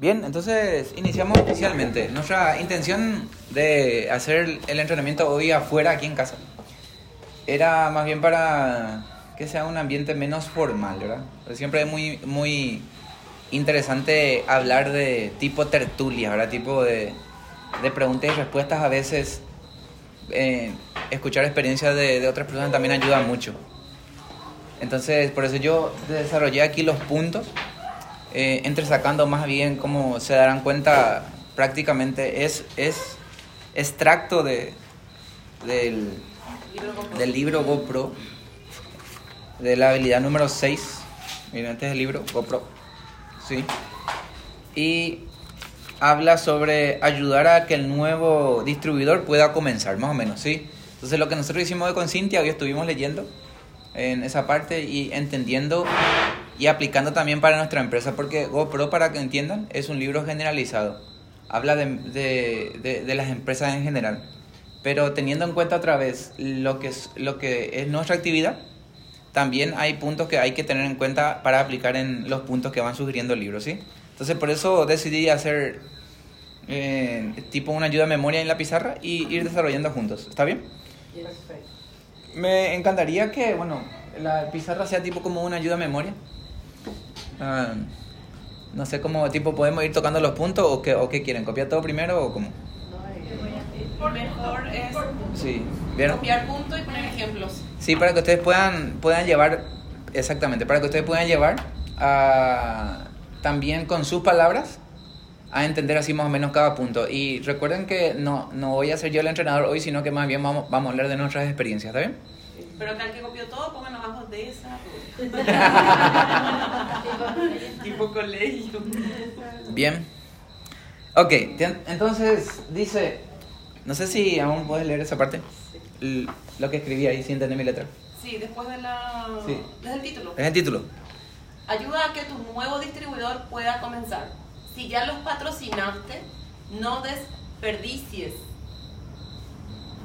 Bien, entonces iniciamos oficialmente. Nuestra intención de hacer el entrenamiento hoy afuera, aquí en casa, era más bien para que sea un ambiente menos formal, ¿verdad? Siempre es muy, muy interesante hablar de tipo tertulia, ¿verdad? Tipo de, de preguntas y respuestas a veces. eh, escuchar experiencias de, de otras personas también ayuda mucho. Entonces, por eso yo desarrollé aquí los puntos, eh, entresacando más bien, como se darán cuenta, prácticamente es, es extracto de, del, del libro GoPro, de la habilidad número 6. Miren, este es el libro GoPro. Sí. Y habla sobre ayudar a que el nuevo distribuidor pueda comenzar, más o menos, ¿sí? Entonces, lo que nosotros hicimos hoy con Cintia, hoy estuvimos leyendo en esa parte y entendiendo y aplicando también para nuestra empresa, porque GoPro, para que entiendan, es un libro generalizado. Habla de, de, de, de las empresas en general. Pero teniendo en cuenta otra vez lo que, es, lo que es nuestra actividad, también hay puntos que hay que tener en cuenta para aplicar en los puntos que van sugiriendo el libro, ¿sí? Entonces por eso decidí hacer eh, tipo una ayuda de memoria en la pizarra y ir desarrollando juntos. ¿Está bien? Me encantaría que, bueno, la pizarra sea tipo como una ayuda de memoria. Ah, no sé cómo tipo podemos ir tocando los puntos o qué, o qué quieren, copiar todo primero o cómo. Mejor es Sí, ¿vieron? copiar puntos y poner ejemplos. Sí, para que ustedes puedan, puedan llevar, exactamente, para que ustedes puedan llevar a, también con sus palabras a entender así más o menos cada punto. Y recuerden que no, no voy a ser yo el entrenador hoy, sino que más bien vamos, vamos a hablar de nuestras experiencias, ¿está bien? Pero acá el que copió todo, pongan abajo de esa. tipo colegio. Bien. Ok, entonces dice, no sé si aún puedes leer esa parte, lo que escribí ahí, si entendí mi letra. Sí, después de la. Sí. Desde el título. Es el título. Ayuda a que tu nuevo distribuidor pueda comenzar. Si ya los patrocinaste, no desperdicies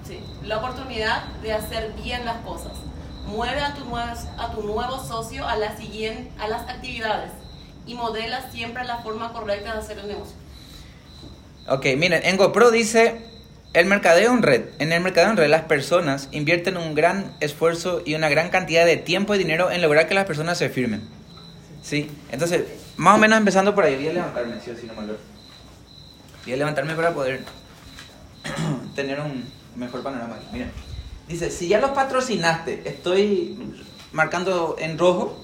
sí, la oportunidad de hacer bien las cosas. Mueve a tu, a tu nuevo socio a, la siguiente, a las actividades y modela siempre la forma correcta de hacer el negocio. Ok, miren, en GoPro dice, el mercadeo en red. En el mercadeo en red las personas invierten un gran esfuerzo y una gran cantidad de tiempo y dinero en lograr que las personas se firmen. Sí, entonces, más o menos empezando por ahí, voy a levantarme, sí o sí, no me. Voy a levantarme para poder tener un mejor panorama. aquí. Miren, dice, si ya los patrocinaste, estoy marcando en rojo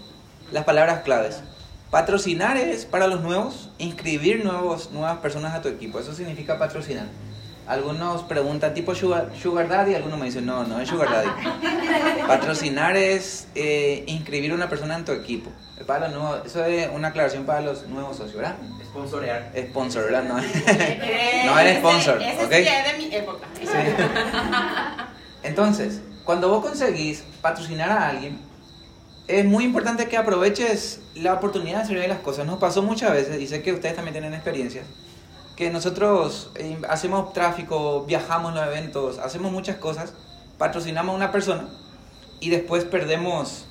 las palabras claves. Patrocinar es para los nuevos, inscribir nuevos, nuevas personas a tu equipo. Eso significa patrocinar. Algunos preguntan tipo sugar, sugar daddy, algunos me dicen no, no es sugar daddy. Patrocinar es eh, inscribir una persona en tu equipo. Para los nuevos, eso es una aclaración para los nuevos socios, ¿verdad? Sponsorear. Sponsor, ¿verdad? No, no eres sponsor, ese, ese ¿ok? sí es de mi época. Entonces, cuando vos conseguís patrocinar a alguien, es muy importante que aproveches la oportunidad de bien las cosas. Nos pasó muchas veces, y sé que ustedes también tienen experiencias, que nosotros eh, hacemos tráfico, viajamos los eventos, hacemos muchas cosas, patrocinamos a una persona y después perdemos,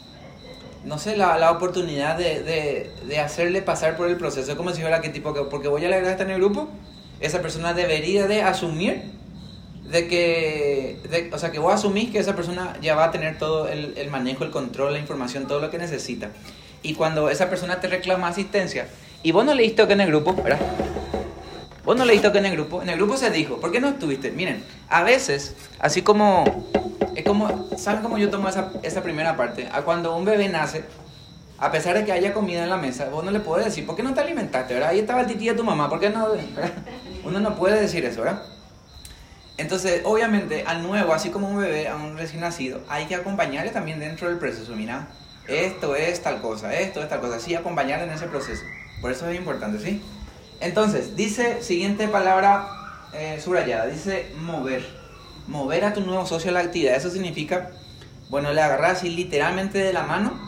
no sé, la, la oportunidad de, de, de hacerle pasar por el proceso. Es como si fuera que tipo, que porque voy a alegrar estar en el grupo, esa persona debería de asumir de que, de- o sea, que vos asumís que esa persona ya va a tener todo el, el manejo, el control, la información, todo lo que necesita. Y cuando esa persona te reclama asistencia, y vos no leíste que en el grupo, ¿verdad? Vos no leíste que en el grupo, en el grupo se dijo, ¿por qué no estuviste? Miren, a veces, así como, es como, ¿saben cómo yo tomo esa, esa primera parte? A cuando un bebé nace, a pesar de que haya comida en la mesa, vos no le puedes decir, ¿por qué no te alimentaste? ¿verdad? Ahí estaba el tití de tu mamá, ¿por qué no? ¿verdad? Uno no puede decir eso, ¿verdad? Entonces, obviamente, al nuevo, así como un bebé, a un recién nacido, hay que acompañarle también dentro del proceso. Mira, esto es tal cosa, esto es tal cosa. Sí, acompañarle en ese proceso. Por eso es importante, ¿sí? Entonces, dice, siguiente palabra eh, subrayada, dice mover. Mover a tu nuevo socio a la actividad. Eso significa, bueno, le agarras así literalmente de la mano.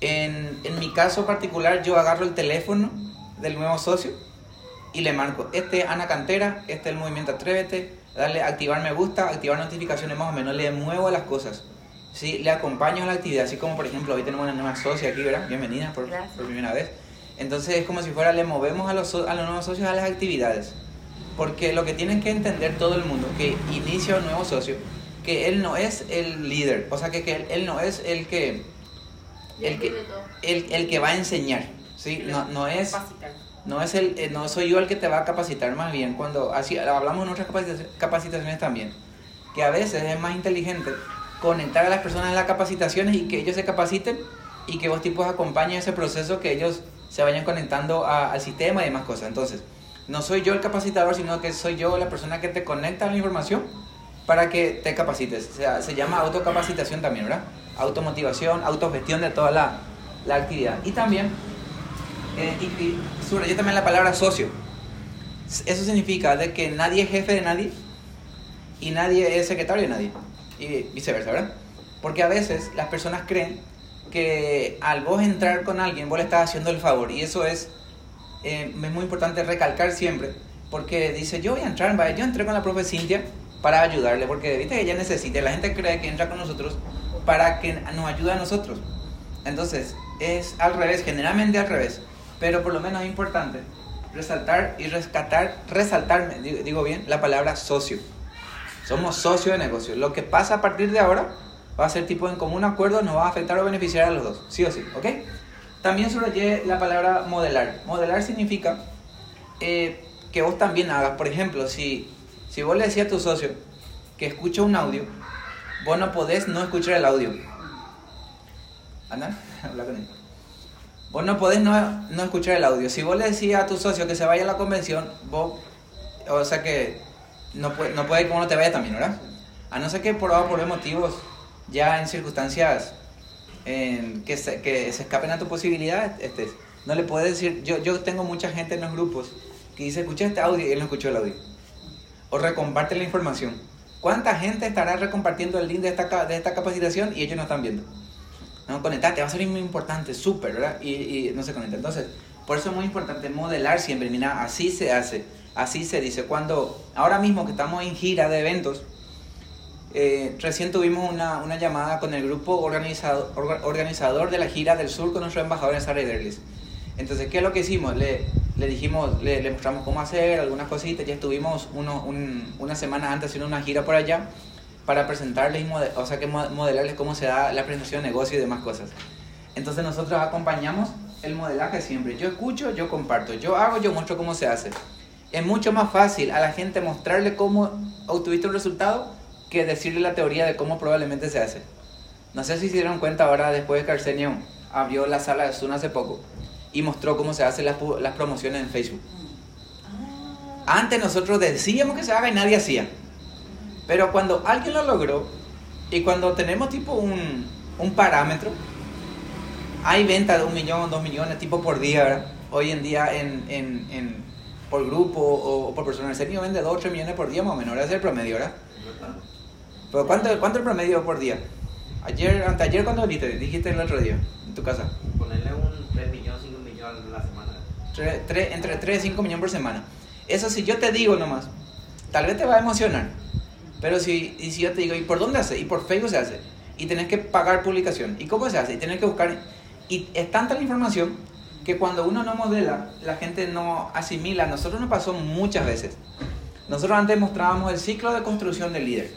En, en mi caso particular, yo agarro el teléfono del nuevo socio y le marco, este es Ana Cantera, este es el movimiento Atrévete, darle activar me gusta, activar notificaciones más o menos, le muevo las cosas. ¿sí? Le acompaño a la actividad, así como por ejemplo hoy tenemos una nueva socia aquí, ¿verdad? Bienvenida por primera vez. Entonces es como si fuera le movemos a los, a los nuevos socios a las actividades. Porque lo que tienen que entender todo el mundo que inicia un nuevo socio, que él no es el líder, o sea que, que él, no es el que el que, el, el que va a enseñar, ¿sí? No, no es no es el eh, no soy yo el que te va a capacitar más bien cuando así hablamos en otras capacitaciones también que a veces es más inteligente conectar a las personas en las capacitaciones y que ellos se capaciten y que vos tipos acompañen ese proceso que ellos se vayan conectando al sistema y demás cosas entonces no soy yo el capacitador sino que soy yo la persona que te conecta a la información para que te capacites o sea, se llama autocapacitación también verdad automotivación autogestión de toda la, la actividad y también eh, y, yo también la palabra socio. Eso significa de que nadie es jefe de nadie y nadie es secretario de nadie. Y viceversa, ¿verdad? Porque a veces las personas creen que al vos entrar con alguien, vos le estás haciendo el favor. Y eso es, eh, es muy importante recalcar siempre. Porque dice, yo voy a entrar, yo entré con la profe Cintia para ayudarle. Porque viste que ella necesita. La gente cree que entra con nosotros para que nos ayude a nosotros. Entonces, es al revés, generalmente al revés pero por lo menos es importante resaltar y rescatar, resaltar, digo bien, la palabra socio. Somos socios de negocio. Lo que pasa a partir de ahora va a ser tipo en común acuerdo, nos va a afectar o beneficiar a los dos, sí o sí, ¿ok? También subrayé la palabra modelar. Modelar significa eh, que vos también hagas, por ejemplo, si, si vos le decías a tu socio que escucha un audio, vos no podés no escuchar el audio. ¿Andan? Habla con él. Vos no podés no, no, escuchar el audio. Si vos le decías a tu socio que se vaya a la convención, vos, o sea que no puede, no puede que uno te vaya también, ¿verdad? A no ser que por, por motivos, ya en circunstancias que, se, que se escapen a tu posibilidad, este, no le puedes decir, yo, yo tengo mucha gente en los grupos que dice, escucha este audio y él no escuchó el audio. O recomparte la información. ¿Cuánta gente estará recompartiendo el link de esta, de esta capacitación y ellos no están viendo? No, conectate, va a ser muy importante, súper, ¿verdad? Y, no se conecta. Entonces, por eso es muy importante modelar siempre. Mira, así se hace, así se dice. Cuando, ahora mismo que estamos en gira de eventos, eh, recién tuvimos una, una, llamada con el grupo organizado, organizador de la gira del sur con nuestro embajador en Derlis. Entonces, ¿qué es lo que hicimos? Le, le dijimos, le, mostramos cómo hacer, algunas cositas. Ya estuvimos uno, un, una semana antes haciendo una gira por allá para presentarles, o sea, que modelarles cómo se da la presentación de negocio y demás cosas. Entonces nosotros acompañamos el modelaje siempre. Yo escucho, yo comparto, yo hago, yo muestro cómo se hace. Es mucho más fácil a la gente mostrarle cómo obtuviste un resultado que decirle la teoría de cómo probablemente se hace. No sé si se dieron cuenta ahora, después de que Arsenio abrió la sala de Zoom hace poco y mostró cómo se hacen las, las promociones en Facebook. Antes nosotros decíamos que se haga y nadie hacía. Pero cuando alguien lo logró y cuando tenemos tipo un, un parámetro, hay venta de un millón, dos millones, tipo por día, ¿verdad? Hoy en día en, en, en por grupo o, por persona. El serio vende 2 o 3 millones por día más o menos, es el promedio, ¿verdad? Pero ¿cuánto, ¿cuánto el promedio por día? Ayer, anteayer, ¿cuánto dijiste? Dijiste el otro día, en tu casa. Ponerle un 3 millones, 5 millones a la semana. entre 3 y 5 millones por semana. Eso si yo te digo nomás, tal vez te va a emocionar. Pero si, y si yo te digo, ¿y por dónde hace? Y por Facebook se hace. Y tenés que pagar publicación. ¿Y cómo se hace? Y tenés que buscar. Y es tanta la información que cuando uno no modela, la gente no asimila. Nosotros nos pasó muchas veces. Nosotros antes mostrábamos el ciclo de construcción del líder.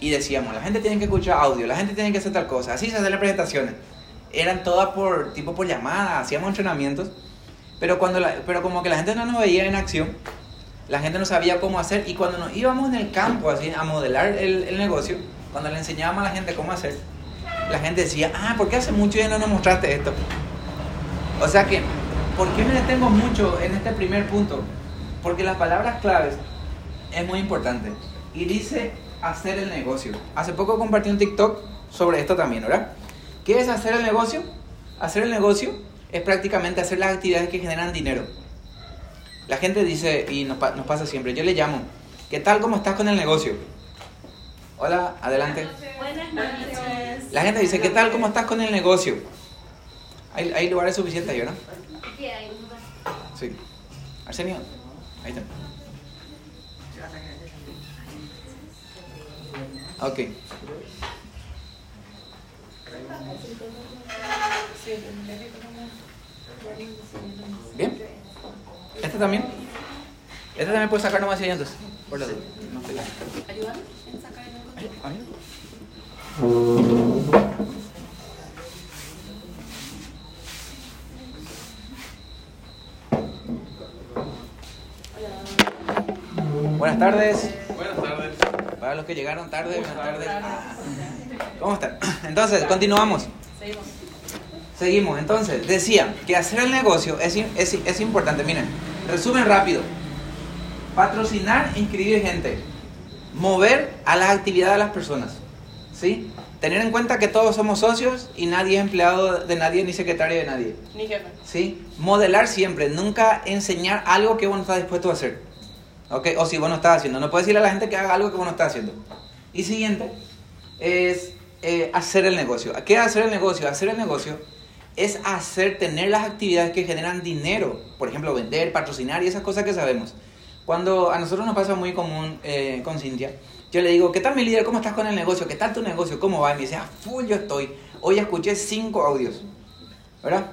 Y decíamos, la gente tiene que escuchar audio, la gente tiene que hacer tal cosa. Así se hacen las presentaciones. Eran todas por tipo por llamada, hacíamos entrenamientos. Pero, cuando pero como que la gente no nos veía en acción, la gente no sabía cómo hacer y cuando nos íbamos en el campo así a modelar el, el negocio, cuando le enseñábamos a la gente cómo hacer, la gente decía, ah, ¿por qué hace mucho ya no nos mostraste esto? O sea que, ¿por qué me detengo mucho en este primer punto? Porque las palabras claves es muy importante. Y dice hacer el negocio. Hace poco compartí un TikTok sobre esto también, ¿verdad? ¿Qué es hacer el negocio? Hacer el negocio es prácticamente hacer las actividades que generan dinero. La gente dice, y nos, pasa siempre, yo le llamo, ¿qué tal? ¿Cómo estás con el negocio? Hola, adelante. Buenas noches. La gente dice, ¿qué tal? ¿Cómo estás con el negocio? ¿Hay, hay lugares suficientes ahí, no? Sí, hay Sí. Arsenio, ahí está. Ok. ¿Bien? ¿Este también? Este también puede sacar nomás asientos. Por la duda. No sé. Ayúdame en sacar el encontré. Ahí. Buenas tardes. Para los que llegaron tarde, buenas tardes. ¿Cómo están? Entonces, continuamos. Seguimos. Seguimos. Entonces, decía que hacer el negocio es, es, es importante. Miren, resumen rápido. Patrocinar, inscribir gente. Mover a las actividades de las personas. ¿Sí? Tener en cuenta que todos somos socios y nadie es empleado de nadie ni secretario de nadie. Mi jefe. ¿Sí? Modelar siempre, nunca enseñar algo que vos no estás dispuesto a hacer. ¿Ok? O si vos no estás haciendo. No puedes decirle a la gente que haga algo que vos no estás haciendo. Y siguiente es eh, hacer el negocio. ¿Qué es hacer el negocio? Hacer el negocio es hacer, tener las actividades que generan dinero. Por ejemplo, vender, patrocinar y esas cosas que sabemos. Cuando a nosotros nos pasa muy común eh, con Cintia, yo le digo, ¿qué tal mi líder? ¿Cómo estás con el negocio? ¿Qué tal tu negocio? ¿Cómo va? Y me dice, ah, full yo estoy. Hoy escuché cinco audios. ¿Verdad?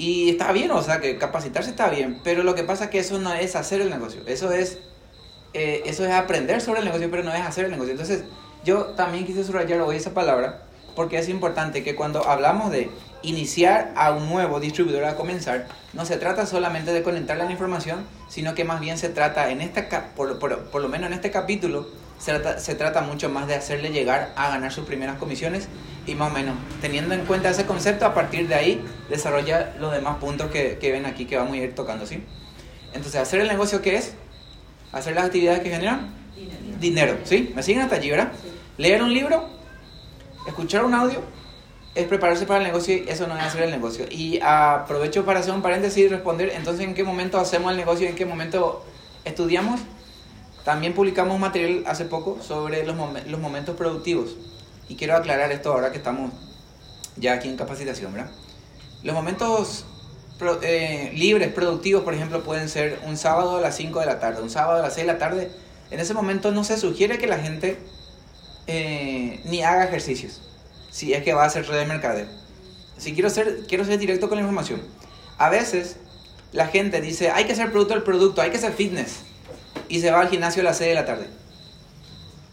Y está bien, o sea, que capacitarse está bien, pero lo que pasa es que eso no es hacer el negocio, eso es, eh, eso es aprender sobre el negocio, pero no es hacer el negocio. Entonces, yo también quise subrayar hoy esa palabra, porque es importante que cuando hablamos de iniciar a un nuevo distribuidor a comenzar, no se trata solamente de conectarle la información, sino que más bien se trata, en esta, por, por lo menos en este capítulo, se trata, se trata mucho más de hacerle llegar a ganar sus primeras comisiones y más o menos, teniendo en cuenta ese concepto, a partir de ahí desarrolla los demás puntos que, que ven aquí que vamos a ir tocando, ¿sí? Entonces, hacer el negocio, ¿qué es? Hacer las actividades que generan dinero, ¿sí? ¿Me siguen hasta allí, verdad? Leer un libro, escuchar un audio, es prepararse para el negocio y eso no es hacer el negocio. Y aprovecho para hacer un paréntesis y responder, entonces, ¿en qué momento hacemos el negocio y en qué momento estudiamos? También publicamos material hace poco sobre los, los momentos productivos. Y quiero aclarar esto ahora que estamos ya aquí en capacitación, ¿verdad? Los momentos eh, libres, productivos, por ejemplo, pueden ser un sábado a las 5 de la tarde, un sábado a las 6 de la tarde. En ese momento no se sugiere que la gente eh, ni haga ejercicios, si es que va a hacer red de mercadeo. Si quiero ser, quiero ser directo con la información. A veces la gente dice, hay que ser producto del producto, hay que ser fitness. Y se va al gimnasio a las 6 de la tarde.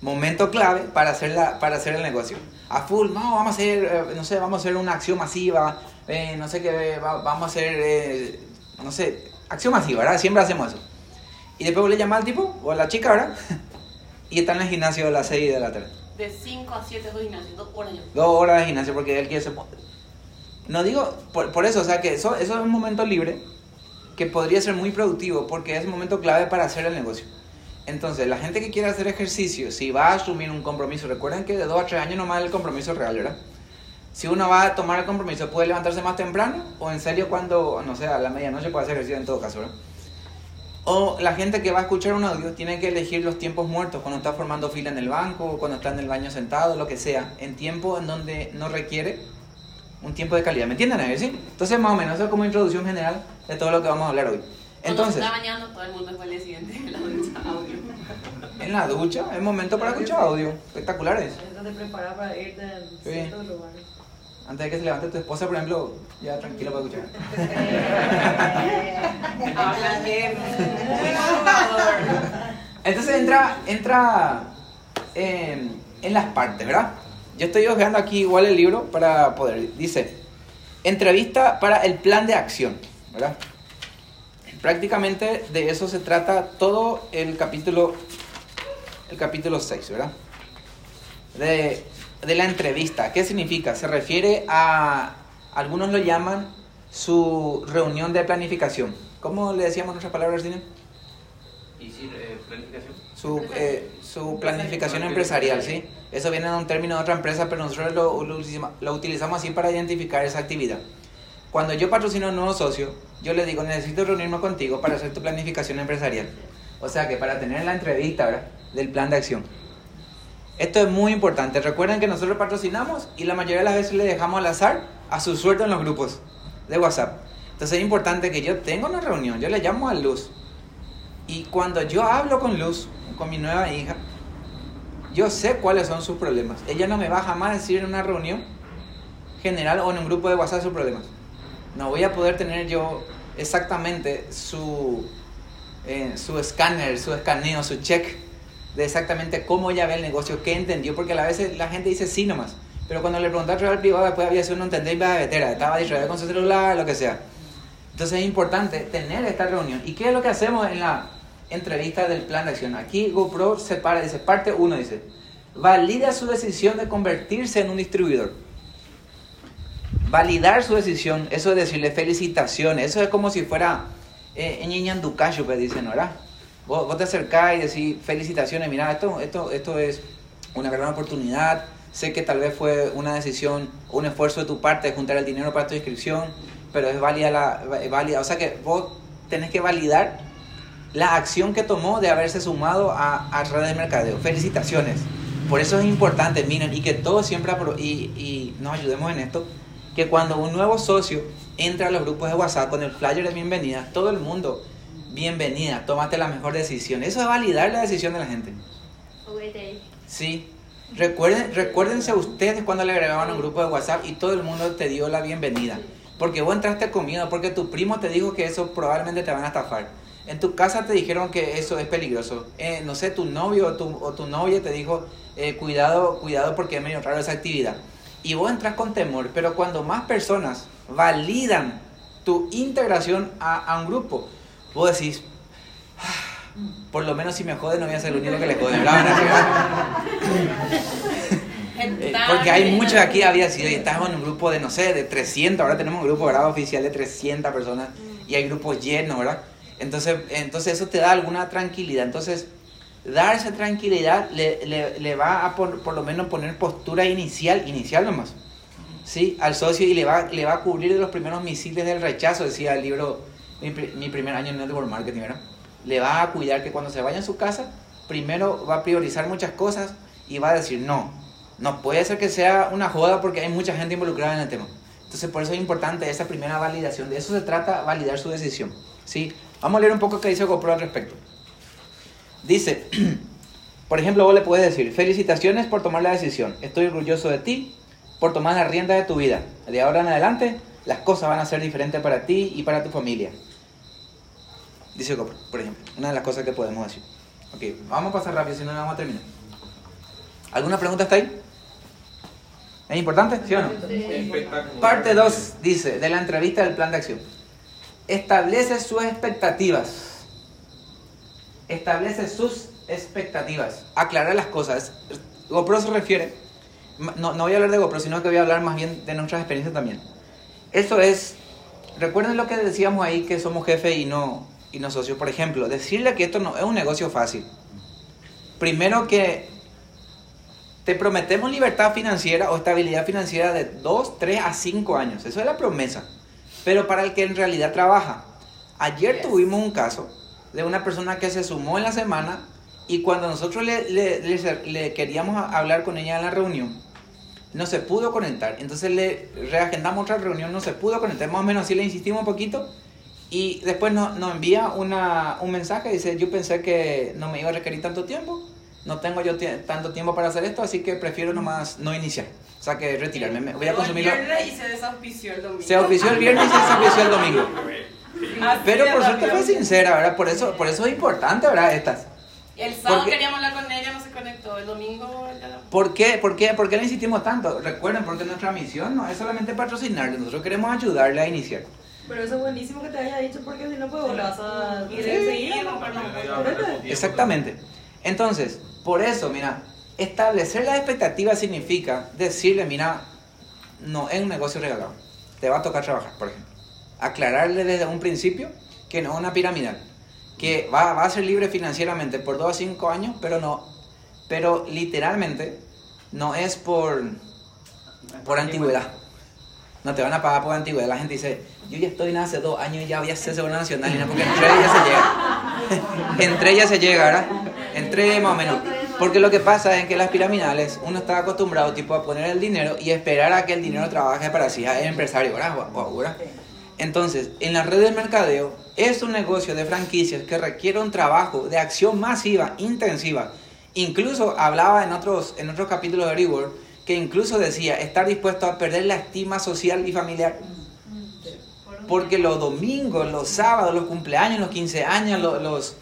Momento clave para hacer, la, para hacer el negocio. A full, no, vamos a hacer, eh, no sé, vamos a hacer una acción masiva, eh, no sé qué, va- vamos a hacer, eh, no sé, acción masiva, ¿verdad? Siempre hacemos eso. Y después le llamas al tipo o a la chica, ¿verdad? y está en el gimnasio a las 6 de la tarde. De 5 a 7 dos gimnasios, dos horas. Dos horas de gimnasio porque él quiere ser... No digo, por, por eso, o sea que eso, eso es un momento libre que podría ser muy productivo porque es un momento clave para hacer el negocio. Entonces, la gente que quiere hacer ejercicio, si va a asumir un compromiso, recuerden que de 2 a 3 años nomás el compromiso real, ¿verdad? Si uno va a tomar el compromiso, puede levantarse más temprano o en serio cuando, no sé, a la medianoche puede hacer ejercicio en todo caso, ¿verdad? O la gente que va a escuchar un audio tiene que elegir los tiempos muertos, cuando está formando fila en el banco, cuando está en el baño sentado, lo que sea, en tiempo en donde no requiere un tiempo de calidad. ¿Me entienden? Ahí, ¿Sí? Entonces, más o menos, eso es como introducción general de todo lo que vamos a hablar hoy. Entonces, Cuando se está bañando, todo el mundo después el siguiente en la ducha audio. en la ducha es momento para escuchar audio. Espectaculares. Eso te prepara para ir de ciertos lugares. Antes de que se levante tu esposa, por ejemplo, ya tranquilo para escuchar. Habla bien. Entonces entra, entra eh, en las partes, ¿verdad? Yo estoy hojeando aquí igual el libro para poder. Dice, entrevista para el plan de acción, ¿verdad? Prácticamente de eso se trata todo el capítulo, el capítulo 6, ¿verdad? De, de la entrevista. ¿Qué significa? Se refiere a, algunos lo llaman su reunión de planificación. ¿Cómo le decíamos en otras palabras, Cine? ¿Y si eh, planificación? Su, eh, su planificación empresarial, ¿sí? Eso viene de un término de otra empresa, pero nosotros lo, utilizamos- así para identificar esa actividad. Cuando yo patrocino a un nuevo socio, yo le digo, necesito reunirme contigo para hacer tu planificación empresarial. O sea que para tener la entrevista ¿verdad? del plan de acción. Esto es muy importante. Recuerden que nosotros patrocinamos y la mayoría de las veces le dejamos al azar a su suerte en los grupos de WhatsApp. Entonces es importante que yo tenga una reunión, yo le llamo a Luz. Y cuando yo hablo con Luz, con mi nueva hija, yo sé cuáles son sus problemas. Ella no me va jamás a decir en una reunión general o en un grupo de WhatsApp sus problemas. no voy a poder tener yo exactamente su, eh, su escáner, su escaneo, su check de exactamente cómo ella ve el negocio, qué entendió, porque a veces la gente dice sí nomás, pero cuando le pregunté al privado después había sido no entender y vetera, estaba distraído con su celular, lo que sea. Entonces es importante tener esta reunión. ¿Y qué es lo que hacemos en la entrevista del plan de acción? Aquí GoPro se para, dice, parte 1, dice, valida su decisión de convertirse en un distribuidor. Validar su decisión, eso es decirle felicitaciones, eso es como si fuera eh, en Ducacho, pues dicen, ¿verdad? Vos, vos, te acercás y decís felicitaciones, mira, esto, esto, esto es una gran oportunidad, sé que tal vez fue una decisión un esfuerzo de tu parte de juntar el dinero para tu inscripción, pero es válida, la, válida. O sea que vos tenés que validar la acción que tomó de haberse sumado a, a redes de mercadeo. Felicitaciones. Por eso es importante, miren, y que todos siempre y, y nos ayudemos en esto, que cuando un nuevo socio entra a los grupos de WhatsApp con el flyer de bienvenida, todo el mundo, bienvenida, tómate la mejor decisión. Eso es validar la decisión de la gente. Sí. Recuerden, recuérdense ustedes cuando le agregaban un grupo de WhatsApp y todo el mundo te dio la bienvenida. Porque vos entraste con miedo, porque tu primo te dijo que eso probablemente te van a estafar. En tu casa te dijeron que eso es peligroso. Eh, no sé, tu novio o tu, o tu novia te dijo, eh, cuidado, cuidado porque es medio raro esa actividad. Y vos entras con temor, pero cuando más personas validan tu integración a, a un grupo, vos decís, ah, por lo menos si me jode no voy a ser el único que le jode. Eh, porque hay muchos aquí, había sido, y estamos en un grupo de, no sé, de 300, ahora tenemos un grupo grado oficial de 300 personas y hay grupos llenos, ¿verdad? Entonces, entonces eso te da alguna tranquilidad. Entonces, dar esa tranquilidad le, le, le va a por, por, lo menos poner postura inicial, inicial nomás, ¿sí? Al socio y le va, le va a cubrir de los primeros misiles del rechazo, decía el libro, mi, mi primer año en Network Marketing, ¿verdad? Le va a cuidar que cuando se vaya a su casa, primero va a priorizar muchas cosas y va a decir, no, no puede ser que sea una joda porque hay mucha gente involucrada en el tema. Entonces, por eso es importante esa primera validación. De eso se trata, validar su decisión. ¿sí? Vamos a leer un poco qué dice GoPro al respecto. Dice, por ejemplo, vos le puedes decir, felicitaciones por tomar la decisión. Estoy orgulloso de ti por tomar la rienda de tu vida. De ahora en adelante, las cosas van a ser diferentes para ti y para tu familia. Dice GoPro, por ejemplo. Una de las cosas que podemos decir. Ok, vamos a pasar rápido, si no, no vamos a terminar. ¿Alguna pregunta hasta ahí? ¿Es importante? ¿Sí o no? Parte 2 dice, de la entrevista del plan de acción. Establece sus expectativas. Establece sus expectativas. Aclarar las cosas. GoPro se refiere, no, no voy a hablar de GoPro, sino que voy a hablar más bien de nuestras experiencias también. Eso es, recuerden lo que decíamos ahí, que somos jefe y no, y no socios. Por ejemplo, decirle que esto no es un negocio fácil. Primero que te prometemos libertad financiera o estabilidad financiera de 2, 3 a 5 años. Eso es la promesa. Pero para el que en realidad trabaja. Ayer tuvimos un caso de una persona que se sumó en la semana y cuando nosotros le, le, le, queríamos hablar con ella en la reunión, no se pudo conectar. Entonces le reagendamos otra reunión, no se pudo conectar. Más o menos así le insistimos un poquito y después nos, nos envía una, un mensaje. Dice, yo pensé que no me iba a requerir tanto tiempo no tengo yo tanto tiempo para hacer esto, así que prefiero nomás no iniciar. O sea, que retirarme. Me voy a consumirlo. El viernes y se desafició el domingo. Se auspició el viernes y se desafició el domingo. Pero por suerte fue sincera, ¿verdad? Por eso, por eso es importante, ¿verdad? Estas. El sábado queríamos hablar con ella, no se conectó. El domingo. ¿Por qué? ¿Por qué? ¿Por qué le insistimos tanto? Recuerden, porque nuestra misión no es solamente patrocinarle, nosotros queremos ayudarle a iniciar. Pero eso es buenísimo que te haya dicho porque si no, pues vas a seguir. Exactamente. Entonces, por eso, mira, establecer las expectativas significa decirle, mira, no es un negocio regalado. Te va a tocar trabajar, por ejemplo. Aclararle desde un principio que no es una piramidal. Que va, a ser libre financieramente por 2 a 5 años, pero no. Pero literalmente no es por, por antigüedad. No te van a pagar por antigüedad. La gente dice, yo ya estoy en hace dos años y ya voy a ser seguro nacional. Porque entre ellas se llega. entre ellas se llega, ¿verdad? Entre más o menos. Porque lo que pasa es que las piramidales, uno está acostumbrado tipo a poner el dinero y esperar a que el dinero trabaje para sí, el empresario, ¿verdad? Entonces, en la red de mercadeo es un negocio de franquicias que requiere un trabajo de acción masiva, intensiva. Incluso hablaba en otros, en otros capítulos de Reward que incluso decía estar dispuesto a perder la estima social y familiar. porque los domingos, los sábados, los cumpleaños, los 15 años, los, los,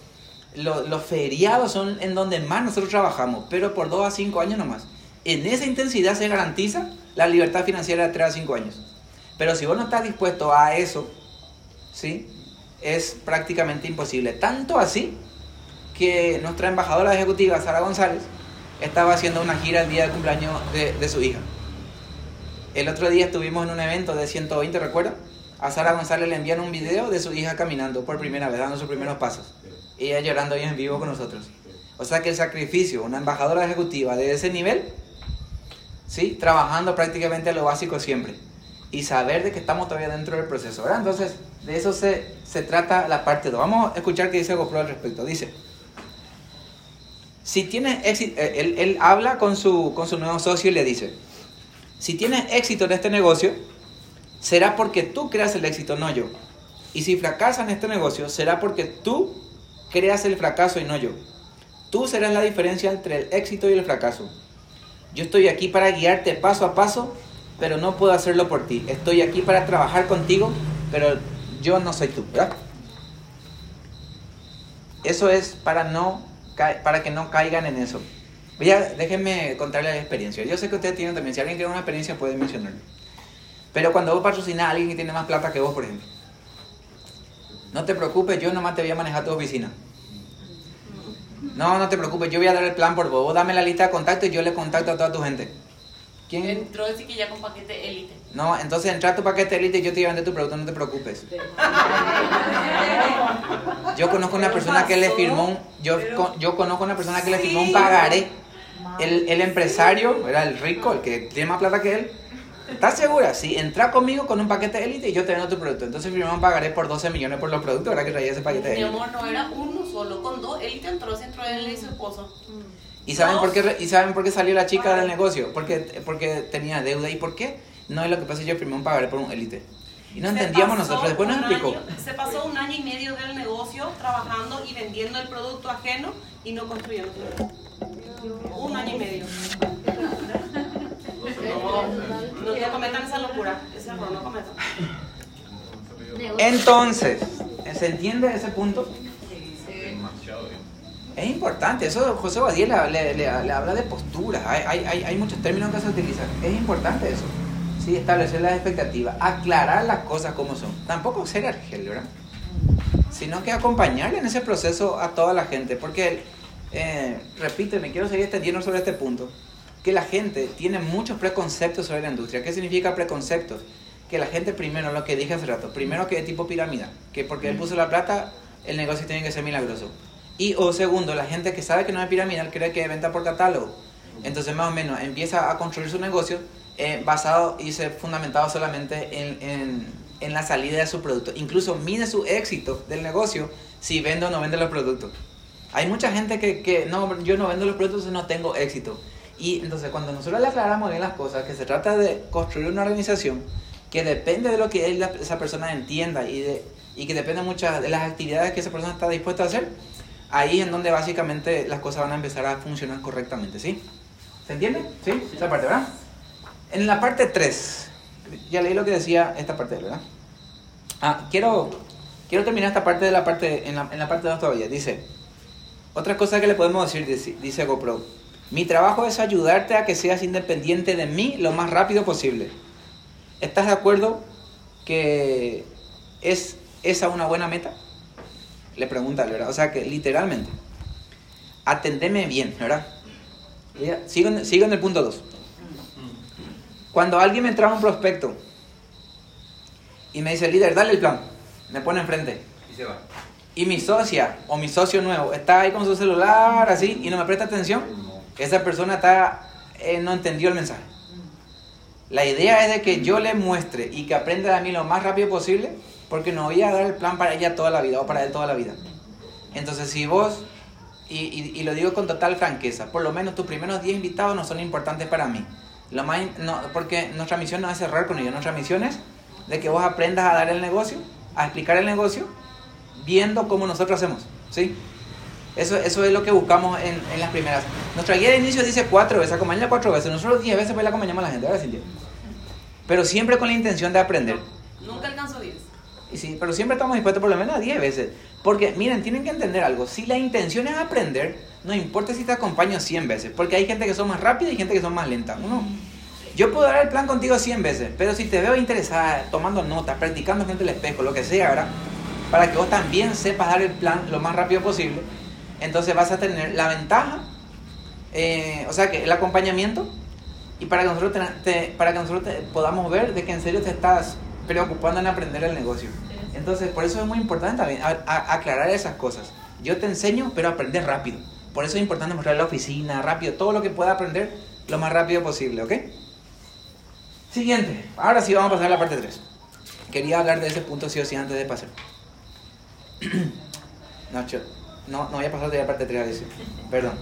los, feriados son en donde más nosotros trabajamos, pero por 2 a 5 años nomás. En esa intensidad se garantiza la libertad financiera de 3 a 5 años. Pero si vos no estás dispuesto a eso, ¿sí? Es prácticamente imposible. Tanto así que nuestra embajadora ejecutiva, Sara González, estaba haciendo una gira el día de cumpleaños de, de su hija. El otro día estuvimos en un evento de 120, ¿recuerda? A Sara González le envían un video de su hija caminando por primera vez, dando sus primeros pasos. Y ella llorando ahí en vivo con nosotros. O sea que el sacrificio, una embajadora ejecutiva de ese nivel, ¿sí? Trabajando prácticamente lo básico siempre. Y saber de que estamos todavía dentro del proceso, ¿verdad? Entonces, de eso se, se trata la parte 2. Vamos a escuchar qué dice GoPro al respecto. Dice, si tienes éxito, eh, él, él habla con su, con su nuevo socio y le dice, si tienes éxito en este negocio, será porque tú creas el éxito, no yo. Y si fracasas en este negocio, será porque tú creas el fracaso y no yo. Tú serás la diferencia entre el éxito y el fracaso. Yo estoy aquí para guiarte paso a paso, pero no puedo hacerlo por ti. Estoy aquí para trabajar contigo, pero yo no soy tú, ¿verdad? Eso es para no para que no caigan en eso. Voy a- déjenme contarles la experiencia. Yo sé que ustedes tienen también, si alguien tiene una experiencia puede mencionarlo. Pero cuando vos patrocinas a alguien que tiene más plata que vos, por ejemplo, no te preocupes, yo nomás te voy a manejar tu oficina. No, no te preocupes, yo voy a dar el plan por vos. Vos dame la lista de contactos y yo le contacto a toda tu gente. ¿Quién? Entró decir que ya con paquete élite. No, entonces entra a tu paquete elite y yo te voy a vender tu producto, no te preocupes. Yo conozco una persona que le firmó un, yo, yo conozco una persona que le firmó un pagaré. El, el empresario, era el rico, el que tiene más plata que él. ¿Estás segura? Sí, entra conmigo con un paquete élite y yo te vendo tu producto. Entonces firmó un pagaré por 12 millones por los productos, ¿verdad? Que traía ese paquete Mi élite. amor, no era uno solo, con dos. Élite entró, se entró él y su esposo. ¿Y saben, por qué, ¿Y saben por qué salió la chica del negocio? Porque, porque tenía deuda. ¿Y por qué? No es lo que pasa, yo firmé un pagaré por un élite. Y no Se entendíamos nosotros. Después nos explicó. año- se pasó un año y medio del negocio trabajando y vendiendo el producto ajeno y no construyendo. Un año y medio. Entonces, ¿se entiende ese punto? Es importante, eso José Badía le, habla de postura, hay, hay- hay- hay muchos términos que se utilizan, es importante eso, sí, establecer las expectativas, aclarar las cosas como son, tampoco ser argel, ¿verdad? Sino que acompañarle en ese proceso a toda la gente, porque, eh, repito, me quiero seguir extendiendo sobre este punto, que la gente tiene muchos preconceptos sobre la industria. ¿Qué significa preconceptos? Que la gente primero, lo que dije hace rato, primero que es tipo pirámide, que porque él puso la plata, el negocio tiene que ser milagroso. Y o segundo, la gente que sabe que no es piramidal cree que es venta por catálogo. Entonces más o menos empieza a construir su negocio eh, basado y se fundamentado solamente en, en, en la salida de su producto. Incluso mide su éxito del negocio si vende o no vende los productos. Hay mucha gente que, que no, yo no vendo los productos, no tengo éxito. Y entonces cuando nosotros le aclaramos bien las cosas, que se trata de construir una organización que depende de lo que él, esa persona entienda y, de, y que depende muchas de las actividades que esa persona está dispuesta a hacer, ahí es donde básicamente las cosas van a empezar a funcionar correctamente, ¿sí? ¿Se entiende? ¿Sí? Esa parte, ¿verdad? En la parte 3, ya leí lo que decía esta parte, ¿verdad? Ah, quiero, quiero terminar esta parte de la parte, en la, en la parte 2 todavía. Dice, otra cosa que le podemos decir, dice, dice GoPro, mi trabajo es ayudarte a que seas independiente de mí lo más rápido posible. ¿Estás de acuerdo que es esa una buena meta? Le pregunta, ¿verdad? O sea que literalmente, atendeme bien, ¿verdad? Sigo en, sigo en el punto 2. Cuando alguien me trae un prospecto y me dice, líder, dale el plan, me pone enfrente. Y se va. Y mi socia o mi socio nuevo está ahí con su celular así y no me presta atención, esa persona está, eh, no entendió el mensaje. La idea es de que yo le muestre y que aprenda de mí lo más rápido posible, porque no voy a dar el plan para ella toda la vida o para él toda la vida. Entonces, si vos, y, y- lo digo con total franqueza, por lo menos tus primeros 10 invitados no son importantes para mí. Lo más, no, porque nuestra misión no es cerrar con ellos, nuestra misión es de que vos aprendas a dar el negocio, a explicar el negocio, viendo cómo nosotros hacemos. ¿Sí? Eso, eso es lo que buscamos en, en las primeras. Nuestra guía de inicio dice cuatro veces, acompaña cuatro veces. Nosotros diez veces pues le acompañamos a la gente, ¿verdad, Cintia? Pero siempre con la intención de aprender. Nunca alcanzó 10. Y sí, pero siempre estamos dispuestos por lo menos a 10 veces. Porque, miren, tienen que entender algo. Si la intención es aprender, no importa si te acompaño 100 veces. Porque hay gente que son más rápida y gente que son más lenta. Uno, yo puedo dar el plan contigo 100 veces, pero si te veo interesada, tomando notas, practicando frente al espejo, lo que sea, ¿verdad? Para que vos también sepas dar el plan lo más rápido posible, entonces vas a tener la ventaja, eh, o sea que el acompañamiento, y para que nosotros, podamos ver de que en serio te estás preocupando en aprender el negocio. Entonces, por eso es muy importante también aclarar esas cosas. Yo te enseño, pero aprender rápido. Por eso es importante mostrar la oficina, rápido, todo lo que pueda aprender lo más rápido posible, ¿ok? Siguiente. Ahora sí vamos a pasar a la parte 3. Quería hablar de ese punto sí o sí antes de pasar. no, cho- no, no voy a pasar de la parte 3 a veces. Perdón.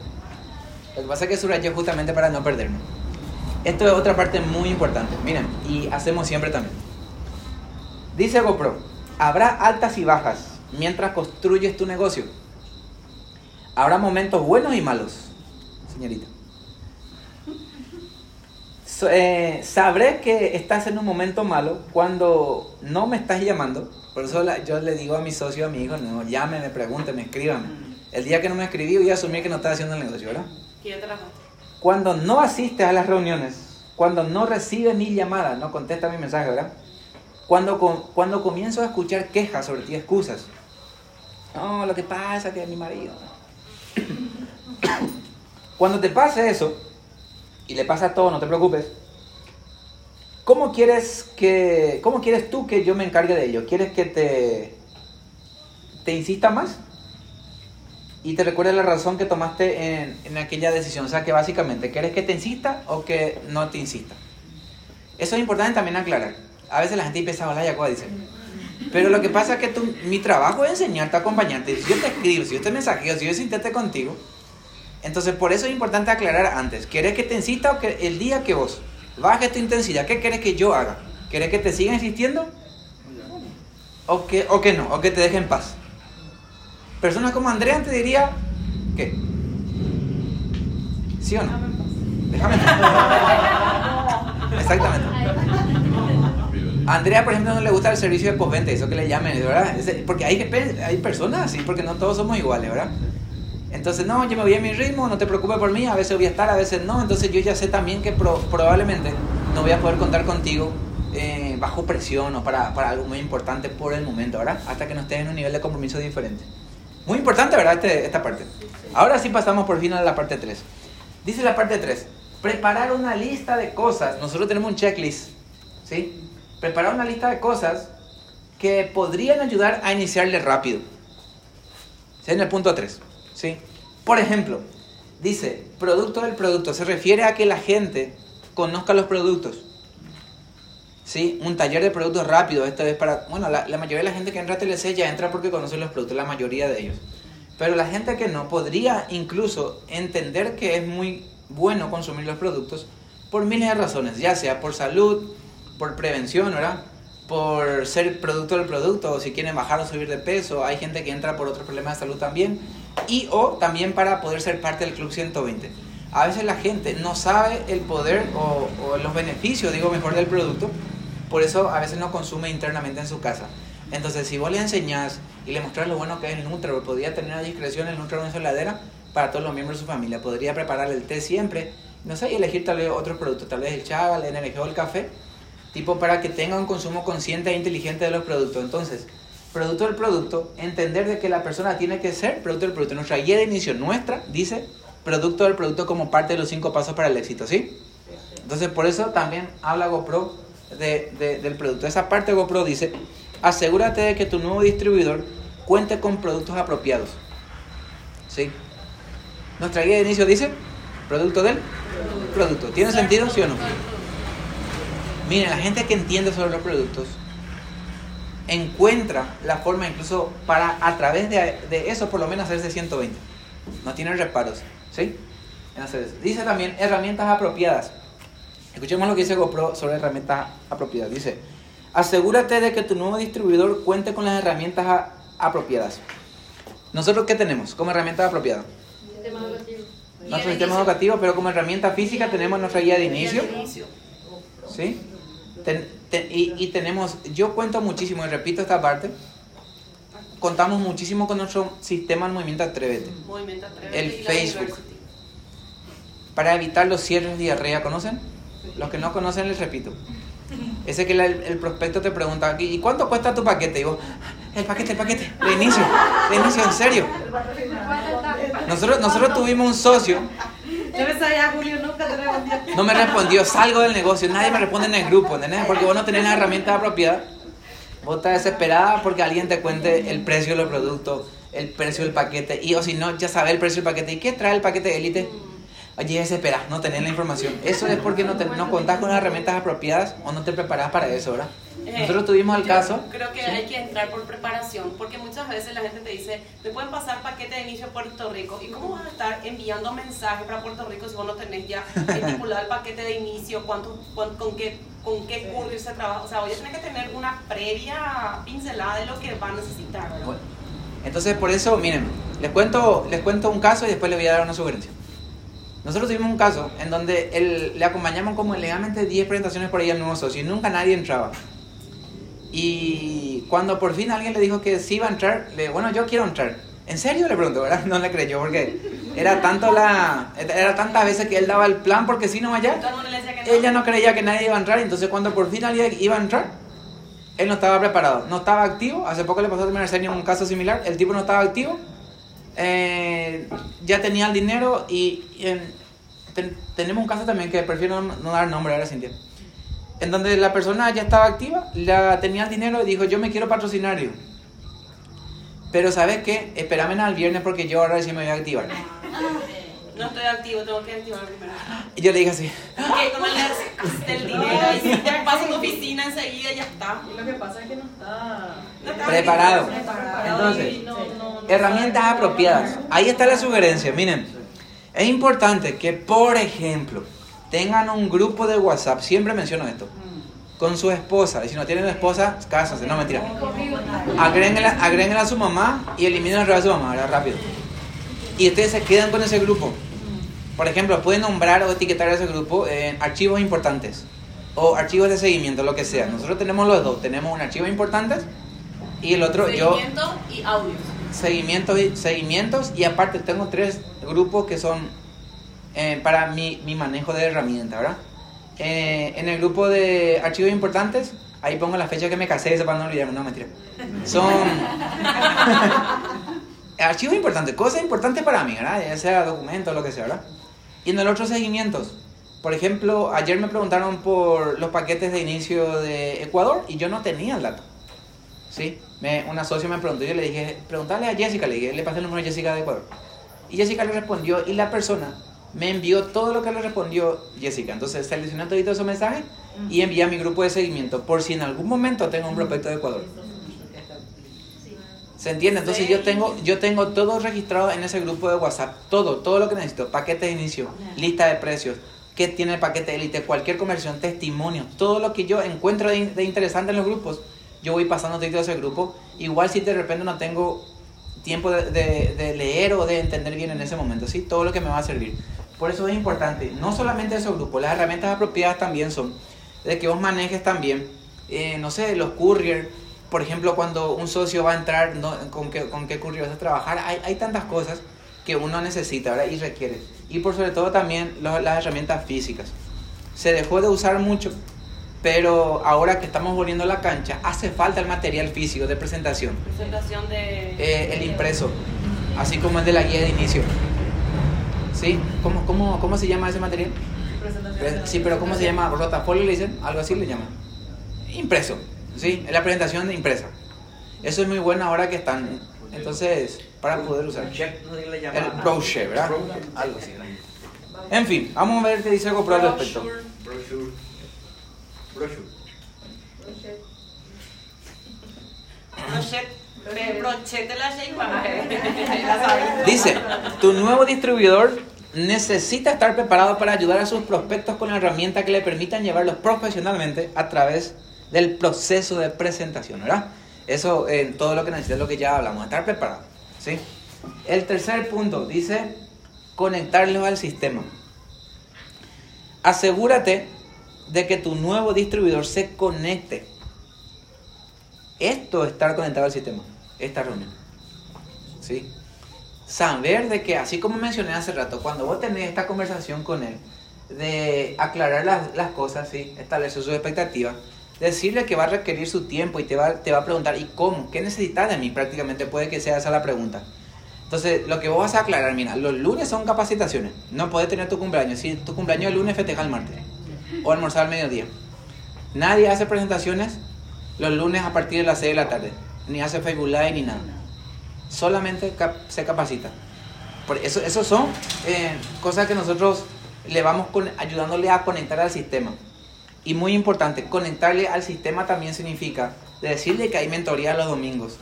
Lo que pasa es que subrayé justamente para no perderme. Esto es otra parte muy importante. Miren, y hacemos siempre también. Dice GoPro, habrá altas y bajas mientras construyes tu negocio. Habrá momentos buenos y malos, señorita. Eh, sabré que estás en un momento malo cuando no me estás llamando. Por eso la- yo le digo a mi socio, a mi hijo, no, llámeme, pregúnteme, escríbame. El día que no me escribí, voy a asumir que no estás haciendo el negocio, ¿verdad? Cuando no asistes a las reuniones, cuando no recibes mi llamada, no contesta mi mensaje, ¿verdad? Cuando, cuando comienzo a escuchar quejas sobre ti, excusas. No, lo que pasa es que mi marido. Cuando te pase eso, y le pasa todo, no te preocupes. ¿Cómo quieres que, cómo quieres tú que yo me encargue de ello? ¿Quieres que te, te insista más? y te recuerdes la razón que tomaste en, en aquella decisión. O sea, que básicamente, ¿quieres que te insista o que no te insista? Eso es importante también aclarar. A veces la gente empieza a hablar y a dice. Pero lo que pasa es que tú, mi trabajo es enseñarte, acompañarte. Si yo te escribo, si yo te mensajeo, si yo sintete contigo, entonces por eso es importante aclarar antes. ¿Quieres que te insista o que el día que vos bajes tu intensidad, qué quieres que yo haga? ¿Quieres que te siga insistiendo? ¿O que, o que no? ¿O que te deje en paz? Personas como Andrea te diría, ¿qué? ¿Sí o no? Déjame. Exactamente. A Andrea, por ejemplo, no le gusta el servicio de postventa, eso que le llamen, ¿verdad? Porque hay, hay personas así, porque no todos somos iguales, ¿verdad? Entonces, no, yo me voy a mi ritmo, no te preocupes por mí, a veces voy a estar, a veces no. Entonces, yo ya sé también que pro- probablemente no voy a poder contar contigo eh, bajo presión o para, para algo muy importante por el momento, ¿verdad? Hasta que no estés en un nivel de compromiso diferente. Muy importante, ¿verdad? Este- esta parte. Ahora sí pasamos por fin a la parte 3. Dice la parte 3, preparar una lista de cosas. Nosotros tenemos un checklist, ¿sí? Preparar una lista de cosas que podrían ayudar a iniciarle rápido. ¿Sí? En el punto 3, ¿sí? Por ejemplo, dice, producto del producto. Se refiere a que la gente conozca los productos. ¿Sí? Un taller de productos rápido. Esto es para... Bueno, la, la mayoría de la gente que entra a TLC ya entra porque conoce los productos, la mayoría de ellos. Pero la gente que no podría incluso entender que es muy bueno consumir los productos por miles de razones, ya sea por salud, por prevención, ¿verdad? Por ser producto del producto, o si quieren bajar o subir de peso, hay gente que entra por otros problemas de salud también, y o también para poder ser parte del Club 120. A veces la gente no sabe el poder o, los beneficios, digo mejor, del producto, por eso a veces no consume internamente en su casa. Entonces, si vos le enseñás y le mostrás lo bueno que es el Nutra, podría tener a discreción el Nutra en su heladera para todos los miembros de su familia. Podría preparar el té siempre, no sé, y elegir tal vez otros productos, tal vez el chava, el energía o el café, tipo para que tenga un consumo consciente e inteligente de los productos. Entonces, producto del producto, entender de que la persona tiene que ser producto del producto. Nuestra guía de inicio nuestra dice producto del producto como parte de los cinco pasos para el éxito, ¿sí? Entonces, por eso también habla GoPro de, de- del producto. Esa parte de GoPro dice, asegúrate de que tu nuevo distribuidor cuente con productos apropiados. ¿Sí? Nuestra guía de inicio dice, producto del producto. ¿Tiene sentido, sí o no? Miren, la gente que entiende sobre los productos encuentra la forma incluso para a través de, de eso por lo menos hacerse 120. No tienen reparos, ¿sí? Dice también herramientas apropiadas. Escuchemos lo que dice GoPro sobre herramientas apropiadas. Dice, asegúrate de que tu nuevo distribuidor cuente con las herramientas a- apropiadas. ¿Nosotros qué tenemos como herramientas apropiadas? Nuestro sistema educativo, pero como herramienta física tenemos nuestra guía de inicio. ¿Sí? Ten- te- y, y tenemos, yo cuento muchísimo y repito esta parte, contamos muchísimo con nuestro sistema del movimiento Atrévete. Movimiento Atrévete El Facebook. Para evitar los cierres de diarrea, ¿conocen? Los que no conocen les repito. Ese que la- el, el prospecto te pregunta aquí, ¿y cuánto cuesta tu paquete? Y digo, el paquete, el paquete, de inicio, de inicio, en serio. Nosotros, nosotros tuvimos un socio, Yo me sabía, Julio, nunca te respondió. no me respondió, salgo del negocio, nadie me responde en el grupo, ¿entendés? Porque vos no tenés la herramienta apropiada. Vos estás desesperada porque alguien te cuente el precio de los productos, el precio del paquete, y o si no, ya sabes el precio del paquete. ¿Y qué trae el paquete de élite? Oye, desesperás, no tenés la información. Eso es porque no, te, no contás con las herramientas apropiadas o no te preparás para eso, ¿verdad? Eh, Nosotros tuvimos el yo caso. Creo que ¿sí? hay que entrar por preparación, porque muchas veces la gente te dice, me pueden pasar paquete de inicio a Puerto Rico. ¿Y cómo vas a estar enviando mensajes para Puerto Rico si vos no tenés ya estipulado el paquete de inicio, cuánto, cuán- con qué con qué courier se trabaja? O sea, voy a tener que tener una previa pincelada de lo que va a necesitar. Bueno, entonces por eso, miren, les cuento, les cuento un caso y después les voy a dar una sugerencia. Nosotros tuvimos un caso en donde él, le acompañamos como legalmente 10 presentaciones por ahí al nuevo socio y nunca nadie entraba. Y cuando por fin alguien le dijo que sí iba a entrar, le bueno, yo quiero entrar. ¿En serio? Le pregunto, ¿verdad? No le creyó porque era tanto la era tantas veces que él daba el plan porque si no allá, ella no creía que nadie iba a entrar, entonces cuando por fin alguien iba a entrar, él no estaba preparado, no estaba activo. Hace poco le pasó a Mercedes un caso similar, el tipo no estaba activo, eh, ya tenía el dinero y en- ten- tenemos un caso también que prefiero no, no dar nombre ahora, Cintia, en donde la persona ya estaba activa, la, tenía el dinero y dijo, yo me quiero patrocinario. Pero ¿sabes qué? Espérame al viernes porque yo ahora sí me voy a activar. No estoy activo, tengo que activar primero. Y yo le dije así, Que como le das el dinero y si ya paso a tu oficina enseguida ya está. Y lo que pasa es que no está. No está Preparado. preparado Entonces, no- no- herramientas apropiadas. Ahí está la sugerencia. Miren, es importante que, por ejemplo, tengan un grupo de WhatsApp. Siempre menciono esto. Con su esposa. Y si no tienen esposa, cásense. No, mentira. Agréguenla, agréguenla a su mamá y eliminen el resto de su mamá, ¿verdad? Rápido. Y ustedes se quedan con ese grupo. Por ejemplo, pueden nombrar o etiquetar a ese grupo en archivos importantes o archivos de seguimiento, lo que sea. Nosotros tenemos los dos. Tenemos un archivo importantes y el otro yo Seguimiento y audios. seguimientos y, seguimientos y aparte tengo tres grupos que son eh, para mi, mi manejo de herramientas, ¿verdad? Eh, en el grupo de archivos importantes, ahí pongo la fecha que me casé, eso para no olvidarme, no mentira. Son archivos importantes, cosas importantes para mí, ¿verdad? Ya sea documentos, lo que sea, ¿verdad? Y en el otro seguimientos, por ejemplo, ayer me preguntaron por los paquetes de inicio de Ecuador y yo no tenía el dato. Sí, me, una socia me preguntó y yo le dije, preguntarle a Jessica, le dije, le pasé el número de Jessica de Ecuador. Y Jessica le respondió y la persona me envió todo lo que le respondió Jessica. Entonces seleccioné todo esos mensajes y envié a mi grupo de seguimiento por si en algún momento tengo un prospecto de Ecuador. ¿Se entiende? Entonces yo tengo, yo tengo todo registrado en ese grupo de WhatsApp. Todo, todo lo que necesito. Paquete de inicio, lista de precios, qué tiene el paquete de élite, cualquier conversión, testimonio. Todo lo que yo encuentro de, de interesante en los grupos, yo voy pasando todo ese grupo. Igual si de repente no tengo tiempo de, de- de leer o de entender bien en ese momento, ¿sí? Todo lo que me va a servir. Por eso es importante, no solamente esos grupos, las herramientas apropiadas también son de que vos manejes también, eh, no sé, los courier, por ejemplo, cuando un socio va a entrar, no, ¿con, qué, ¿con qué courier vas a trabajar? Hay, hay tantas cosas que uno necesita ¿verdad? y requiere. Y por sobre todo también lo- las herramientas físicas. Se dejó de usar mucho, pero ahora que estamos volviendo a la cancha, hace falta el material físico de presentación. Presentación de. Eh, el impreso, así como el de la guía de inicio. ¿Sí? ¿Cómo, cómo, cómo se llama ese material? Presentación. Sí, pero ¿cómo se llama? ¿Rotafolio le dicen? Algo así le llaman. Impreso, ¿sí? Es la presentación de impresa. Eso es muy bueno ahora que están, entonces, para poder usar. El brochure, ¿verdad? Algo así. En fin, vamos a ver qué dice algo al respecto. Brochure. Brochure. Dice, tu nuevo distribuidor necesita estar preparado para ayudar a sus prospectos con herramientas que le permitan llevarlos profesionalmente a través del proceso de presentación, ¿verdad? Eso en todo lo que necesita es lo que ya hablamos, estar preparado, ¿sí? El tercer punto dice conectarlos al sistema. Asegúrate de que tu nuevo distribuidor se conecte. Esto es estar conectado al sistema, esta reunión. ¿Sí? Saber de que, así como mencioné hace rato, cuando vos tenés esta conversación con él, de aclarar las, las cosas, ¿sí? establecer sus expectativas, decirle que va a requerir su tiempo y te va, te va a preguntar, ¿y cómo? ¿Qué necesitas de mí? Prácticamente puede que sea esa la pregunta. Entonces, lo que vos vas a aclarar, mira, los lunes son capacitaciones. No puedes tener tu cumpleaños. Si tu cumpleaños el lunes, festeja el martes. O almorzar al mediodía. Nadie hace presentaciones los lunes a partir de las 6 de la tarde. Ni hace Facebook Live ni nada. Solamente se capacita. Por eso, eso son eh, cosas que nosotros le vamos ayudándole a conectar al sistema. Y muy importante, conectarle al sistema también significa de decirle que hay mentoría los domingos,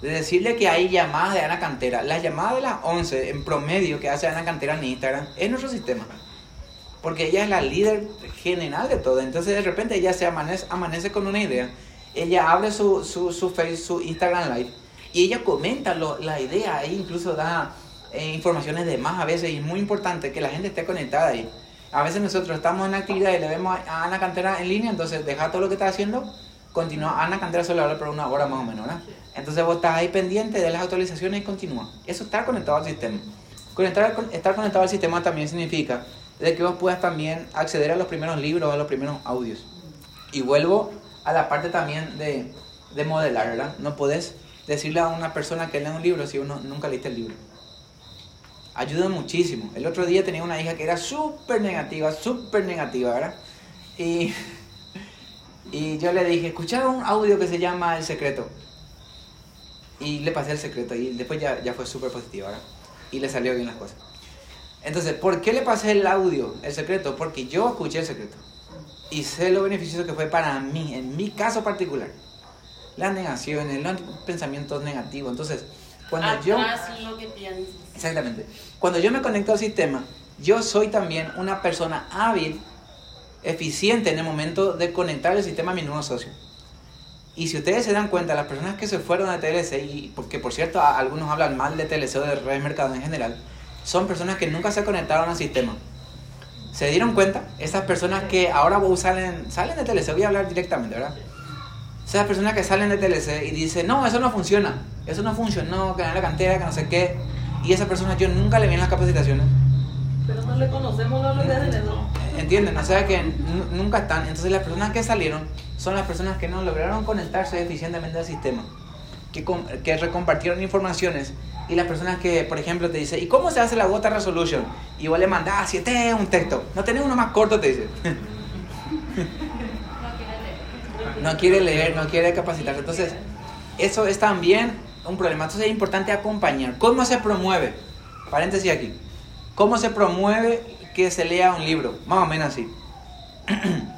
de decirle que hay llamadas de Ana Cantera. Las llamadas de las 11 en promedio que hace Ana Cantera en Instagram es nuestro sistema. Porque ella es la líder general de todo. Entonces de repente ella se amanece, con una idea. Ella abre su, su, su Facebook, su Instagram Live y ella comenta la idea e incluso da eh, informaciones de más a veces. Y es muy importante que la gente esté conectada ahí. A veces nosotros estamos en actividad y le vemos a Ana Cantera en línea, entonces deja todo lo que está haciendo, continúa. Ana Cantera solo habla por una hora más o menos, ¿verdad? Entonces vos estás ahí pendiente de las actualizaciones y continúa. Eso está conectado al sistema. Conectar, con- estar conectado al sistema también significa de que vos puedas también acceder a los primeros libros, a los primeros audios. Y vuelvo a la parte también de, de modelar, ¿verdad? No podés decirle a una persona que lee un libro si uno nunca leíste el libro. Ayuda muchísimo. El otro día tenía una hija que era súper negativa, súper negativa, ¿verdad? Y, y yo le dije, escucharon un audio que se llama El Secreto. Y le pasé el secreto y después ya, ya fue súper positiva, ¿verdad? Y le salió bien las cosas. Entonces, ¿por qué le pasé el audio, el secreto? Porque yo escuché el secreto. Y sé lo beneficioso que fue para mí, en mi caso particular. Las negaciones, los pensamientos negativos. Entonces, cuando yo... Atrás lo que piensas. Exactamente. Cuando yo me conecto al sistema, yo soy también una persona hábil, eficiente en el momento de conectar el sistema a mi nuevo socio. Y si ustedes se dan cuenta, las personas que se fueron de TLC, y porque por cierto algunos hablan mal de TLC o de redes mercado en general, son personas que nunca se conectaron al sistema. ¿Se dieron cuenta? Esas personas que ahora salen, salen de TLC, voy a hablar directamente, ¿verdad? Esas personas que salen de TLC y dicen, no, eso no funciona, eso no funcionó, que no la cantera, que no sé qué. Y esas personas yo nunca le vi en las capacitaciones. Pero no le conocemos no que hacen eso. ¿Entienden? O sea que nu- nunca están. Entonces las personas que salieron son las personas que no lograron conectarse eficientemente al sistema. Que, que recompartieron informaciones. Y las personas que, por ejemplo, te dicen, ¿y cómo se hace la gota resolution? Y vos le mandás, si es un texto. No tenés uno más corto, te dice. no quiere leer, no quiere capacitarse. Entonces, eso es también un problema. Entonces es importante acompañar. ¿Cómo se promueve? Paréntesis aquí. ¿Cómo se promueve que se lea un libro? Más o menos así.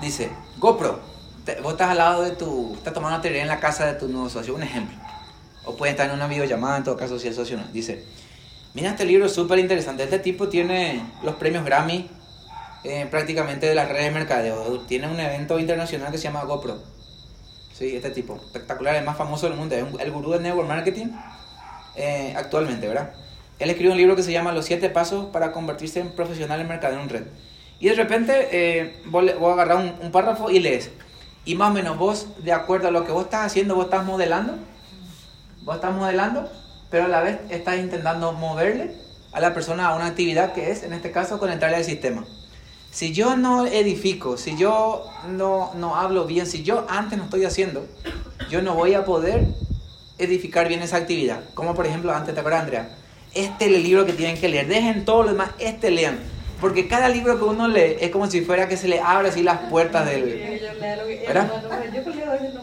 Dice, GoPro, te- vos estás al lado de tu, estás tomando teoría en la casa de tu nuevo socio, un ejemplo. O puede estar en una videollamada, en todo caso, si el socio no. Dice, mira este libro súper interesante. Este tipo tiene los premios Grammy eh, prácticamente de las redes de mercadeo. Tiene un evento internacional que se llama GoPro. Sí, este tipo, espectacular, el más famoso del mundo, es el gurú del network marketing eh, actualmente, ¿verdad? Él escribe un libro que se llama Los siete pasos para convertirse en profesional en mercadeo en red. Y de repente eh, vos, vos un párrafo y lees. Y más o menos vos, de acuerdo a lo que vos estás haciendo, vos estás modelando. Vos estás modelando, pero a la vez estás intentando moverle a la persona a una actividad que es, en este caso, conectarle al sistema. Si yo no edifico, si yo no, no hablo bien, si yo antes no estoy haciendo, yo no voy a poder edificar bien esa actividad. Como por ejemplo, antes te acuerdas, Andrea, este es el libro que tienen que leer. Dejen todo lo demás, este lean. Porque cada libro que uno lee es como si fuera que se le abren así las puertas del... ¿Verdad?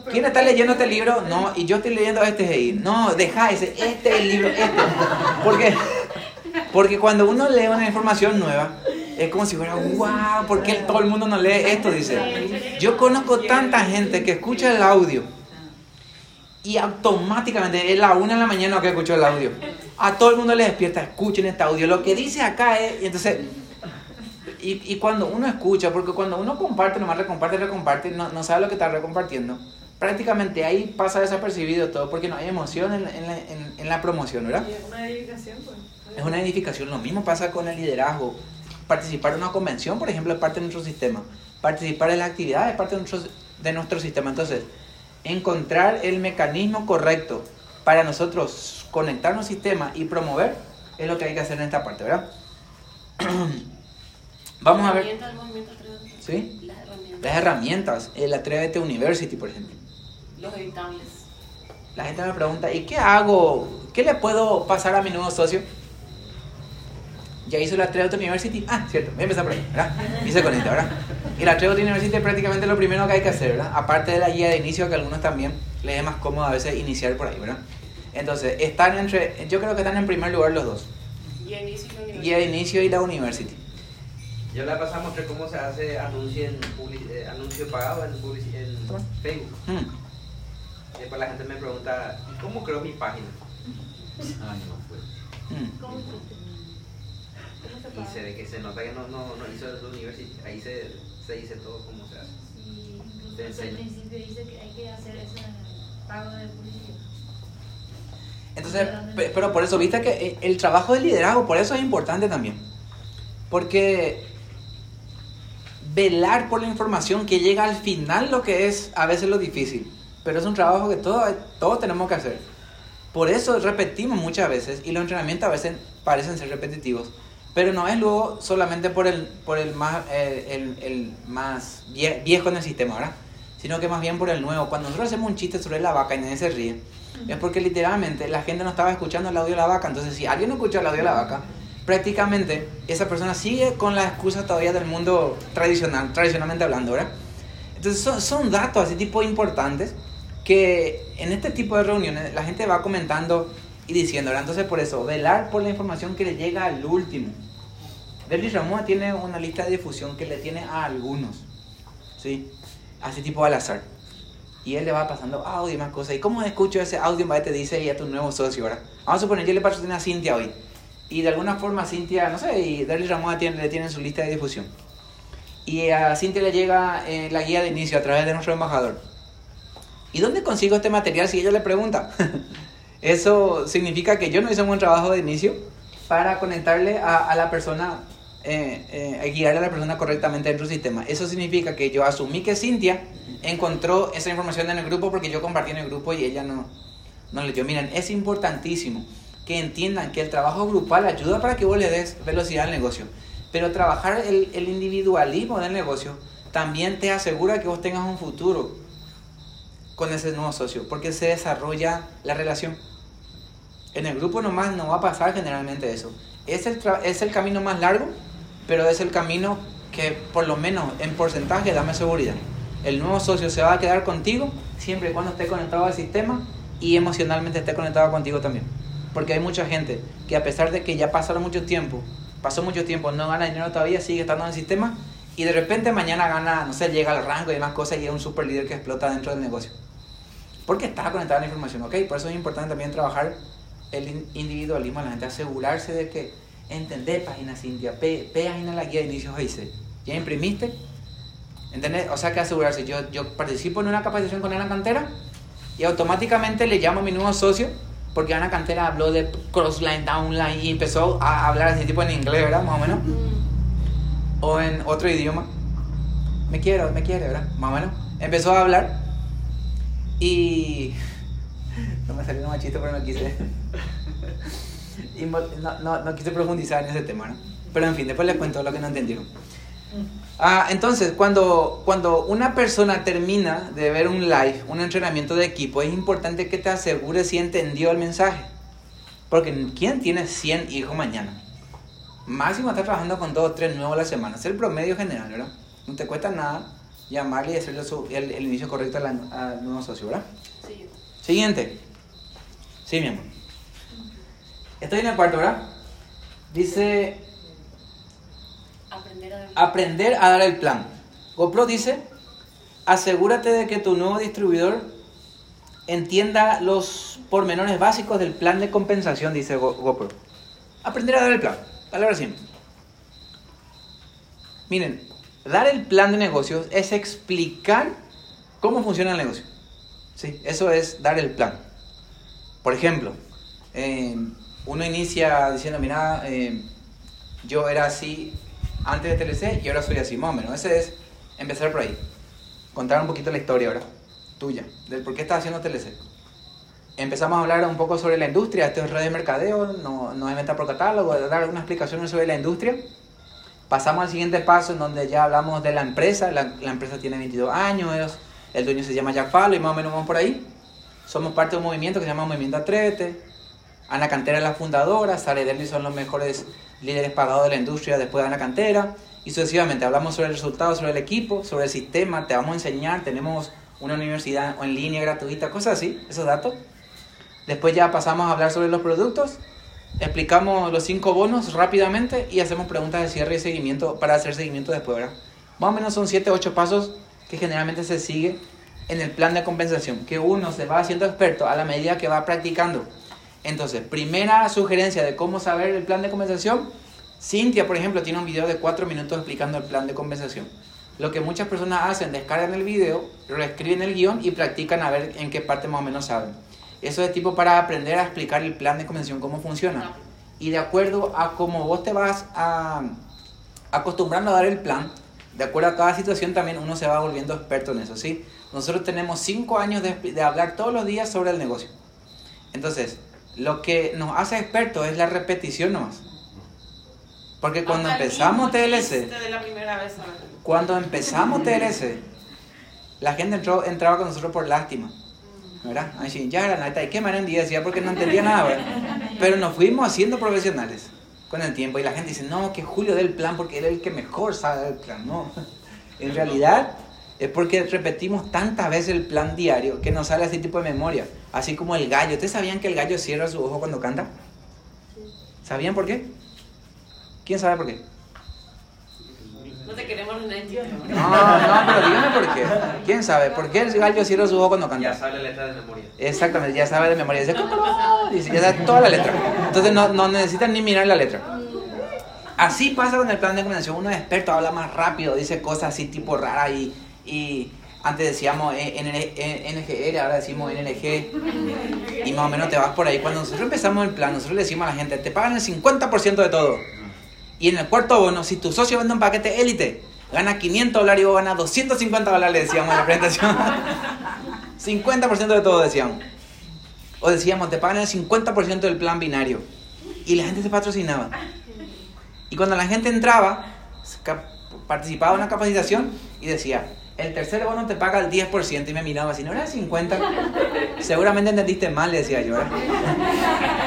¿Quién está leyendo este libro? No, y yo estoy leyendo este ahí. No, deja ese, este es el libro, este. Porque, porque cuando uno lee una información nueva, es como si fuera, wow, ¿por qué todo el mundo no lee esto? Dice. Yo conozco tanta gente que escucha el audio y automáticamente es la una de la mañana que escuchó el audio. A todo el mundo le despierta, escuchen este audio. Lo que dice acá es, y entonces, y, y cuando uno escucha, porque cuando uno comparte, nomás recomparte, recomparte, no, no sabe lo que está recompartiendo, prácticamente ahí pasa desapercibido todo, porque no hay emoción en, en en- en la promoción, ¿verdad? Y es una edificación, pues. Es una edificación. Lo mismo pasa con el liderazgo. Participar en una convención, por ejemplo, es parte de nuestro sistema. Participar en las actividades es parte de nuestro, de nuestro sistema. Entonces, encontrar el mecanismo correcto para nosotros conectarnos al sistema y promover es lo que hay que hacer en esta parte, ¿verdad? Vamos a ver. ¿Sí? Las herramientas. Las herramientas, el Atrévete University, por ejemplo. Los editables. La gente me pregunta, ¿y qué hago? ¿Qué le puedo pasar a mi nuevo socio? Ya hizo la Atrévete University. Ah, cierto, voy a empezar por ahí, ¿verdad? Y se conecta, ¿verdad? Y la Atrévete University es prácticamente lo primero que hay que hacer, ¿verdad? Aparte de la guía de inicio, que a algunos también les es más cómodo a veces iniciar por ahí, ¿verdad? Entonces, están entre, yo creo que están en primer lugar los dos. Y inicio y la universidad. Guía de inicio y la University. Yo la pasada mostré cómo se hace anuncio, en eh, anuncio pagado en, publici- en Facebook. Mm, Después la gente me pregunta, ¿y cómo creo mi página? Ay, no fue. mm. ¿Cómo Y se ve que se nota que no, no, no hizo el university. Ahí se, se dice todo cómo se hace. Sí, incluso enseño. principio dice que hay que hacer ese pago de publicidad. Entonces, pe- pero por eso, viste que eh, el trabajo de liderazgo, por eso es importante también. Porque velar por la información que llega al final lo que es a veces lo difícil. Pero es un trabajo que todos, todos tenemos que hacer. Por eso repetimos muchas veces y los entrenamientos a veces parecen ser repetitivos. Pero no es luego solamente por el, por el, más, eh, el, el más vie- viejo en el sistema, ¿verdad? Sino que más bien por el nuevo. Cuando nosotros hacemos un chiste sobre la vaca y nadie se ríe, es porque literalmente la gente no estaba escuchando el audio de la vaca. Entonces, si alguien no escuchó el audio de la vaca, prácticamente esa persona sigue con la excusa todavía del mundo tradicional, tradicionalmente hablando, ¿verdad? Entonces, son, son datos así tipo importantes que en este tipo de reuniones la gente va comentando y diciendo. Entonces, por eso, velar por la información que le llega al último. Derly Ramón tiene una lista de difusión que le tiene a algunos, ¿sí? Así tipo al azar. Y él le va pasando audio y más cosas. ¿Y cómo escucho ese audio? Va te dice y a tu nuevo socio ahora. Vamos a suponer, yo le patrociné a Cintia hoy. Y de alguna forma Cintia, no sé, y Derly Ramón le tiene en su lista de difusión. Y a Cintia le llega eh, la guía de inicio a través de nuestro embajador. ¿Y dónde consigo este material si ella le pregunta? Eso significa que yo no hice un buen trabajo de inicio para conectarle a, la persona, eh, eh, guiarle a la persona correctamente dentro del sistema. Eso significa que yo asumí que Cintia encontró esa información en el grupo porque yo compartí en el grupo y ella no, no leyó. Miren, es importantísimo que entiendan que el trabajo grupal ayuda para que vos le des velocidad al negocio. Pero trabajar el, el individualismo del negocio también te asegura que vos tengas un futuro con ese nuevo socio, porque se desarrolla la relación. En el grupo nomás no va a pasar generalmente eso. Es el, es el camino más largo, pero es el camino que por lo menos en porcentaje dame seguridad. El nuevo socio se va a quedar contigo siempre y cuando esté conectado al sistema y emocionalmente esté conectado contigo también. Porque hay mucha gente que a pesar de que ya pasaron mucho tiempo, pasó mucho tiempo, no gana dinero todavía, sigue estando en el sistema y de repente mañana gana, no sé, llega al rango y demás cosas y es un super líder que explota dentro del negocio. Porque está conectada a la información, ¿ok? Por eso es importante también trabajar el in- individualismo a la gente, asegurarse de que entender página Cintia, pe, página la guía de inicios dice, ¿ya imprimiste? ¿Entendés? O sea que asegurarse, yo, yo participo en una capacitación con Ana Cantera y automáticamente le llamo a mi nuevo socio porque Ana Cantera habló de crossline, downline y empezó a hablar así tipo en inglés, ¿verdad? Más o menos. O en otro idioma. Me quiero, me quiere, ¿verdad? Más o menos. Empezó a hablar y... No me salió un machito, pero no quise... y no, no, no quise profundizar en ese tema, ¿no? Pero en fin, después les cuento lo que no entendieron. Ah, entonces, cuando, cuando una persona termina de ver un live, un entrenamiento de equipo, es importante que te asegures si entendió el mensaje. Porque ¿quién tiene 100 hijos mañana? Máximo está trabajando con 2 o 3 nuevos a la semana. Es el promedio general, ¿verdad? No te cuesta nada llamarle y hacerle el, el inicio correcto al al nuevo socio, ¿verdad? Sí. Siguiente. Sí, mi amor. Estoy en el cuarto, ¿verdad? Dice Aprender a dar. aprender a dar el plan. GoPro dice, asegúrate de que tu nuevo distribuidor entienda los pormenores básicos del plan de compensación, dice Go- GoPro. Aprender a dar el plan. Palabra simple. Miren, dar el plan de negocios es explicar cómo funciona el negocio. Sí, eso es dar el plan. Por ejemplo, eh, uno inicia diciendo, mira, eh, yo era así, antes de TLC y ahora soy así, más o menos. Ese es empezar por ahí. Contar un poquito la historia ahora, tuya, del por qué estás haciendo TLC. Empezamos a hablar un poco sobre la industria, esto es red de mercadeo, no, no es venta por catálogo, dar algunas explicaciones sobre la industria. Pasamos al siguiente paso en donde ya hablamos de la empresa, la, empresa tiene 22 años, el dueño se llama Jack y más o menos vamos por ahí. Somos parte de un movimiento que se llama Movimiento Atrévete. Ana Cantera es la fundadora, Sara y Derly son los mejores líderes pagados de la industria después de Ana Cantera. Y sucesivamente hablamos sobre el resultado, sobre el equipo, sobre el sistema, te vamos a enseñar, tenemos una universidad en línea gratuita, cosas así, esos datos. Después ya pasamos a hablar sobre los productos, explicamos los cinco bonos rápidamente y hacemos preguntas de cierre y seguimiento para hacer seguimiento después, ¿verdad? Más o menos son 7, 8 pasos que generalmente se sigue en el plan de compensación, que uno se va haciendo experto a la medida que va practicando. Entonces, primera sugerencia de cómo saber el plan de compensación. Cintia, por ejemplo, tiene un video de 4 minutos explicando el plan de compensación. Lo que muchas personas hacen, descargan el video, reescriben el guion y practican a ver en qué parte más o menos saben. Eso es tipo para aprender a explicar el plan de convención, cómo funciona. Y de acuerdo a cómo vos te vas a, acostumbrando a dar el plan, de acuerdo a cada situación también uno se va volviendo experto en eso, ¿sí? Nosotros tenemos cinco años de, de hablar todos los días sobre el negocio. Entonces, lo que nos hace expertos es la repetición nomás. Porque cuando Hasta empezamos TLC, de la primera vez, cuando empezamos TLC, la gente entró, entraba con nosotros por lástima. ¿Verdad? Así, ya era neta, ¿y qué manera decía? Porque no entendía nada, ¿verdad? Pero nos fuimos haciendo profesionales con el tiempo y la gente dice, no, que Julio del plan porque él es el que mejor sabe del plan. No, en realidad es porque repetimos tantas veces el plan diario que nos sale así tipo de memoria. Así como el gallo. ¿Ustedes sabían que el gallo cierra su ojo cuando canta? ¿Sabían por qué? ¿Quién sabe por qué? No te queremos en el No, no, pero dígame por qué. ¿Quién sabe? ¿Por qué el gallo cierra su ojo cuando Ya canta? sabe la letra de memoria. Exactamente, ya sabe de memoria. Dice, dice, ya sabe toda la letra. Entonces no, no necesitan ni mirar la letra. Así pasa con el plan de convención. Uno es experto, habla más rápido, dice cosas así tipo raras y, y antes decíamos eh, NN eh, NGR, ahora decimos NNG y más o menos te vas por ahí. Cuando nosotros empezamos el plan, nosotros le decimos a la gente, te pagan el 50% de todo. Y en el cuarto bono, si tu socio vende un paquete élite, gana 500 dólares y vos ganas 250 dólares, le decíamos en la presentación. 50% de todo decíamos. O decíamos, te pagan el 50% del plan binario. Y la gente se patrocinaba. Y cuando la gente entraba, participaba en una capacitación y decía, el tercer bono te paga el 10% y me miraba así, ¿no era el 50%? Seguramente entendiste mal, decía yo. ¿eh?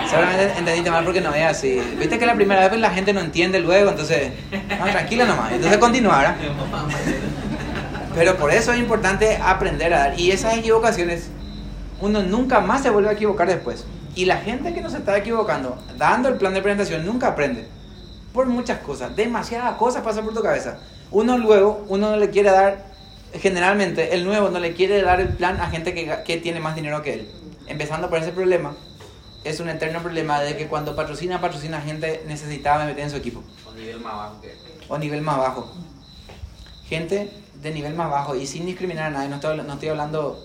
Seguramente entendiste mal porque no es así. Viste que la primera vez pues, la gente no entiende luego, entonces, no, tranquila nomás. Entonces continuara. Pero por eso es importante aprender a dar. Y esas equivocaciones, uno nunca más se vuelve a equivocar después. Y la gente que no se está equivocando, dando el plan de presentación, nunca aprende. Por muchas cosas, demasiadas cosas pasan por tu cabeza. Uno luego, uno no le quiere dar, generalmente el nuevo no le quiere dar el plan a gente que, que tiene más dinero que él. Empezando por ese problema, es un eterno problema de que cuando patrocina, patrocina gente necesitada meter en su equipo Con nivel más bajo que o nivel más bajo. Gente de nivel más bajo y sin discriminar a nadie, no estoy, no estoy hablando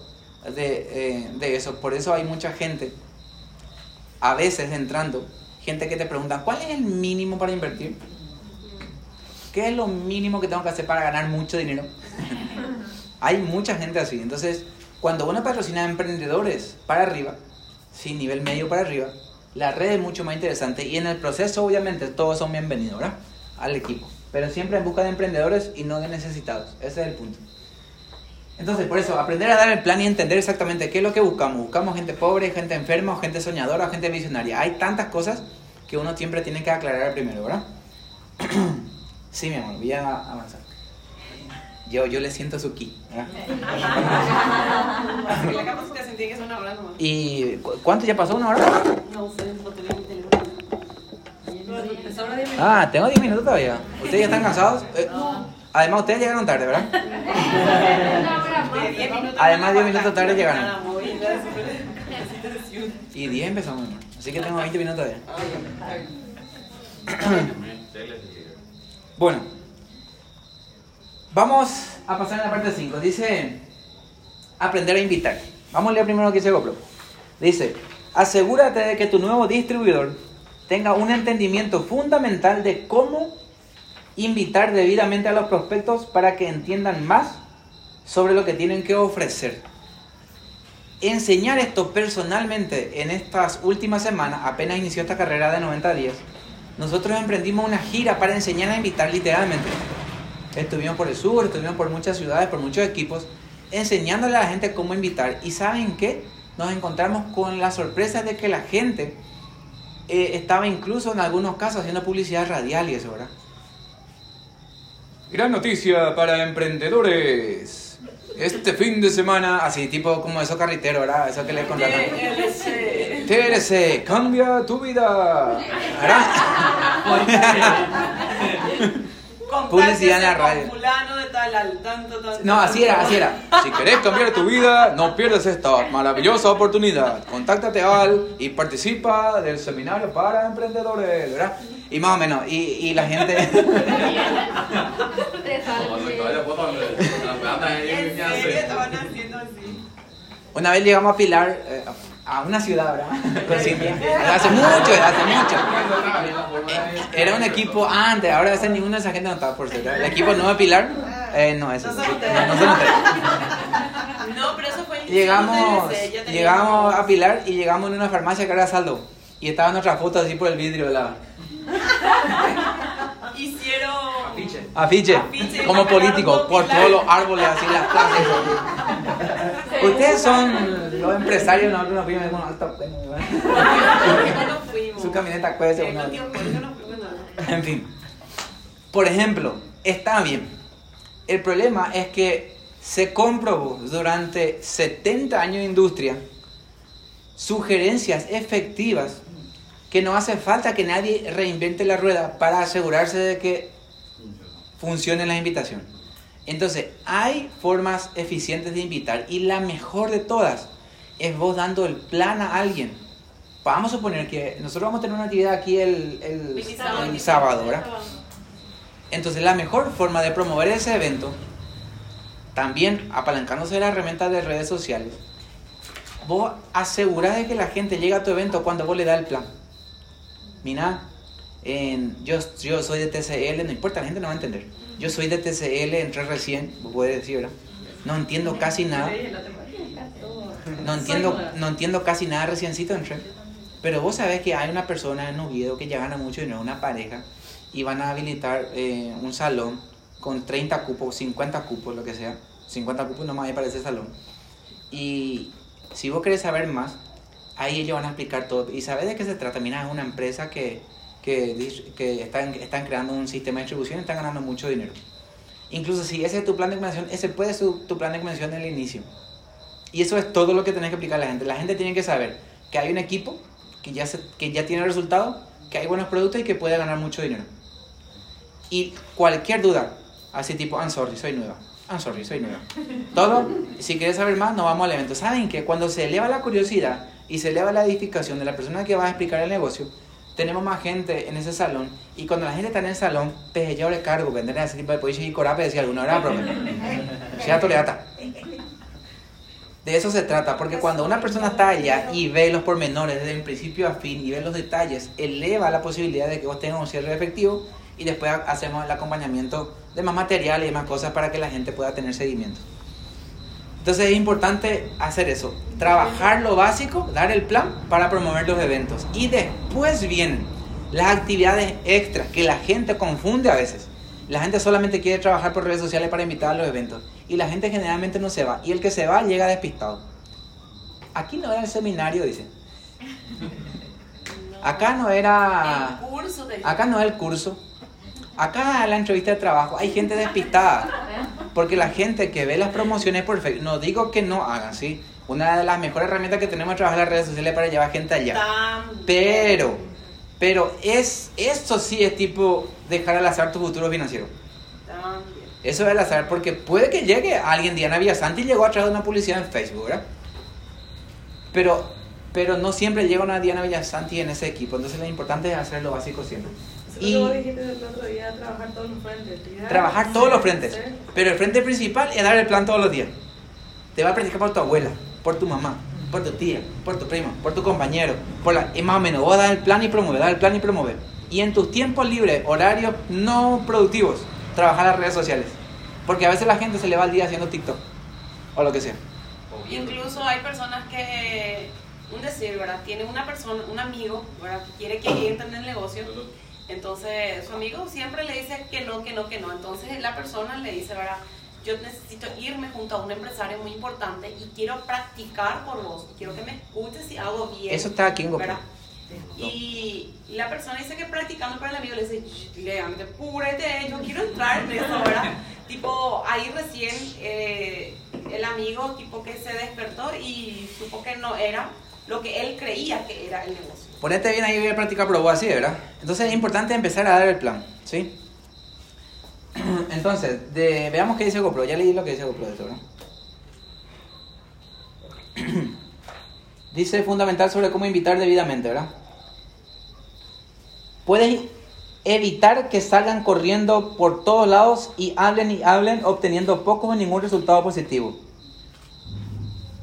de, eh, de eso. Por eso hay mucha gente, a veces entrando, gente que te pregunta, ¿cuál es el mínimo para invertir? ¿Qué es lo mínimo que tengo que hacer para ganar mucho dinero? hay mucha gente así. Entonces, cuando uno patrocina a emprendedores para arriba, sí, nivel medio para arriba, la red es mucho más interesante y en el proceso obviamente todos son bienvenidos, ¿verdad? Al equipo. Pero siempre en busca de emprendedores y no de necesitados. Ese es el punto. Entonces, por eso, aprender a dar el plan y entender exactamente qué es lo que buscamos. Buscamos gente pobre, gente enferma, gente soñadora, gente visionaria. Hay tantas cosas que uno siempre tiene que aclarar primero, ¿verdad? sí, mi amor, voy a avanzar. Yo, yo le siento su ki, ¿verdad? La capacitación tiene que ser una hora nomás. ¿Y cu- cuánto ya pasó? ¿Una hora? No sé, no tengo mi teléfono. Ah, tengo 10 minutos todavía. ¿Ustedes ya están cansados? Eh, además, ustedes llegaron tarde, ¿verdad? De 10 minutos Además, más 10 minutos tarde llegaron. Y 10 empezamos. Así que tengo 20 minutos todavía. Bueno, vamos a pasar a la parte 5. Dice, aprender a invitar. Vamos a leer primero lo que dice GoPro. Dice, asegúrate de que tu nuevo distribuidor tenga un entendimiento fundamental de cómo invitar debidamente a los prospectos para que entiendan más sobre lo que tienen que ofrecer. Enseñar esto personalmente en estas últimas semanas, apenas inició esta carrera de 90 días, nosotros emprendimos una gira para enseñar a invitar literalmente. Estuvimos por el sur, estuvimos por muchas ciudades, por muchos equipos, enseñándole a la gente cómo invitar. ¿Y saben qué? Nos encontramos con la sorpresa de que la gente eh, estaba incluso en algunos casos haciendo publicidad radial y eso, ¿verdad? Gran noticia para emprendedores. Este fin de semana, así tipo como esos carriteros, ¿verdad? Eso que le contratan. TLC. TLC, cambia tu vida. ¿Verdad? Publicidad en la radio. con fulano de tal al tanto, tanto. No, así era, así era. Si querés cambiar tu vida, no pierdas esta maravillosa oportunidad. Contáctate al y participa del seminario para emprendedores, ¿verdad? Y más o menos, y, y la gente... Una vez llegamos a Pilar, eh, a una ciudad, ¿verdad? Hace mucho, hace mucho. Eh, Era un equipo antes, ahora ese ninguno de esa gente no estaba por cierto. El equipo nuevo de Pilar, eh, no, ese No sí. No, no pero eso fue Llegamos, llegamos a Pilar y llegamos en una farmacia que era saldo. Y estaba nuestra foto así por el vidrio la Hicieron. Afiche. afiche, como político, por todos los árboles, así las plazas. Ustedes son los empresarios, nosotros nos fuimos ¿verdad? No nos fuimos. Su camioneta cuesta. En fin. Por ejemplo, está bien. El problema es que se comprobó durante 70 años de industria sugerencias efectivas que no hace falta que nadie reinvente la rueda para asegurarse de que funcione la invitación. Entonces, hay formas eficientes de invitar y la mejor de todas es vos dando el plan a alguien. Vamos a suponer que nosotros vamos a tener una actividad aquí el, el, sábado, ¿verdad? Entonces, la mejor forma de promover ese evento, también apalancándose de la herramienta de redes sociales, vos asegurás de que la gente llega a tu evento cuando vos le das el plan. Mira, en- yo, yo soy de TCL, no importa, la gente no va a entender. Yo soy de TCL, entré recién, vos puedes decir, ¿verdad? No entiendo casi nada. No entiendo, no entiendo casi nada reciencito entré. Pero vos sabés que hay una persona en Oviedo que ya gana mucho dinero, una pareja, y van a habilitar eh, un salón con 30 cupos, 50 cupos, lo que sea. 50 cupos nomás ahí para ese salón. Y si vos querés saber más, ahí ellos van a explicar todo. ¿Y sabés de qué se trata? Mira, es una empresa que, que, que están, están creando un sistema de distribución y están ganando mucho dinero. Incluso si ese es tu plan de convención, ese puede ser tu plan de convención en el inicio. Y eso es todo lo que tenés que explicar a la gente. La gente tiene que saber que hay un equipo que ya, se- que ya tiene resultados, que hay buenos productos y que puede ganar mucho dinero. Y cualquier duda, así tipo, I'm sorry, soy nueva. I'm sorry, soy nueva. Todo, si quieres saber más, nos vamos al evento. ¿Saben que cuando se eleva la curiosidad y se eleva la edificación de la persona que va a explicar el negocio, tenemos más gente en ese salón y cuando la gente está en el salón, pues yo le cargo, vender ese tipo de y corape, decía alguna hora, toleata. De eso se trata, porque cuando una persona está allá y ve los pormenores desde el principio a fin y ve los detalles, eleva la posibilidad de que vos tengas un cierre efectivo y después ha- hacemos el acompañamiento de más material y más cosas para que la gente pueda tener seguimiento. Entonces es importante hacer eso, trabajar lo básico, dar el plan para promover los eventos. Y después vienen las actividades extras que la gente confunde a veces. La gente solamente quiere trabajar por redes sociales para invitar a los eventos. Y la gente generalmente no se va. Y el que se va llega despistado. Aquí no era el seminario, dice. Acá no era... El curso de. Acá no es el curso. Acá la entrevista de trabajo hay gente despistada. Porque la gente que ve las promociones por Facebook, no digo que no hagan, ¿sí? Una de las mejores herramientas que tenemos es trabajar las redes sociales para llevar gente allá. También. Pero, pero es, esto sí es tipo dejar al azar tu futuro financiero. También. Eso es al azar porque puede que llegue alguien, Diana Villasanti llegó a través de una publicidad en Facebook, ¿verdad? Pero, pero no siempre llega una Diana Villasanti en ese equipo, entonces lo importante es hacer lo básico siempre. Y Y vos dijiste el otro día trabajar todos los frentes. ¿ya? trabajar todos los frentes, Sí. pero el frente principal es dar el plan todos los días. Te va a practicar por tu abuela, por tu mamá, por tu tía, por tu primo, por tu compañero, por la, y más o menos, vos das el plan y promover, dar el plan y promover. y en tus tiempos libres, horarios no productivos, trabajar las redes sociales. Porque a veces la gente se le va el día haciendo TikTok o lo que sea. Incluso hay personas que, un decir, ¿verdad? Tiene una persona, un amigo, ¿verdad? Que quiere que entre en el negocio. Entonces su amigo siempre le dice que no, que no, que no. Entonces la persona le dice, ¿verdad? Yo necesito irme junto a un empresario muy importante y quiero practicar por vos. Quiero que me escuches y hago bien. Eso está aquí en GoPro. ¿verdad? Y la persona dice que practicando para el amigo le dice, "Sh, Leandro, púrete, yo quiero entrar en eso, ¿verdad? tipo, ahí recién eh, el amigo tipo que se despertó y supo que no era lo que él creía que era el negocio. Ponete bien ahí, voy a practicar por vos así, ¿verdad? Entonces es importante empezar a dar el plan, ¿sí? Entonces, veamos qué dice GoPro. Ya leí lo que dice GoPro de esto, ¿verdad? dice fundamental sobre cómo invitar debidamente, ¿verdad? Puedes evitar que salgan corriendo por todos lados y hablen y hablen obteniendo poco o ningún resultado positivo.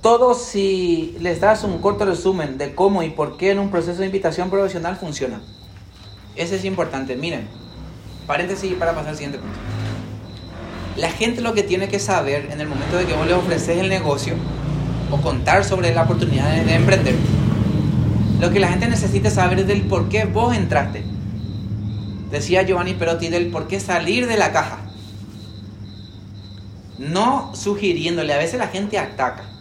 Todo si les das un corto resumen de cómo y por qué en un proceso de invitación profesional funciona. Ese es importante. Miren, paréntesis para pasar al siguiente punto. La gente lo que tiene que saber en el momento de que vos le ofreces el negocio o contar sobre la oportunidad de, de emprender, lo que la gente necesita saber es del por qué vos entraste. Decía Giovanni Perotti del por qué salir de la caja. No sugiriéndole, a veces la gente ataca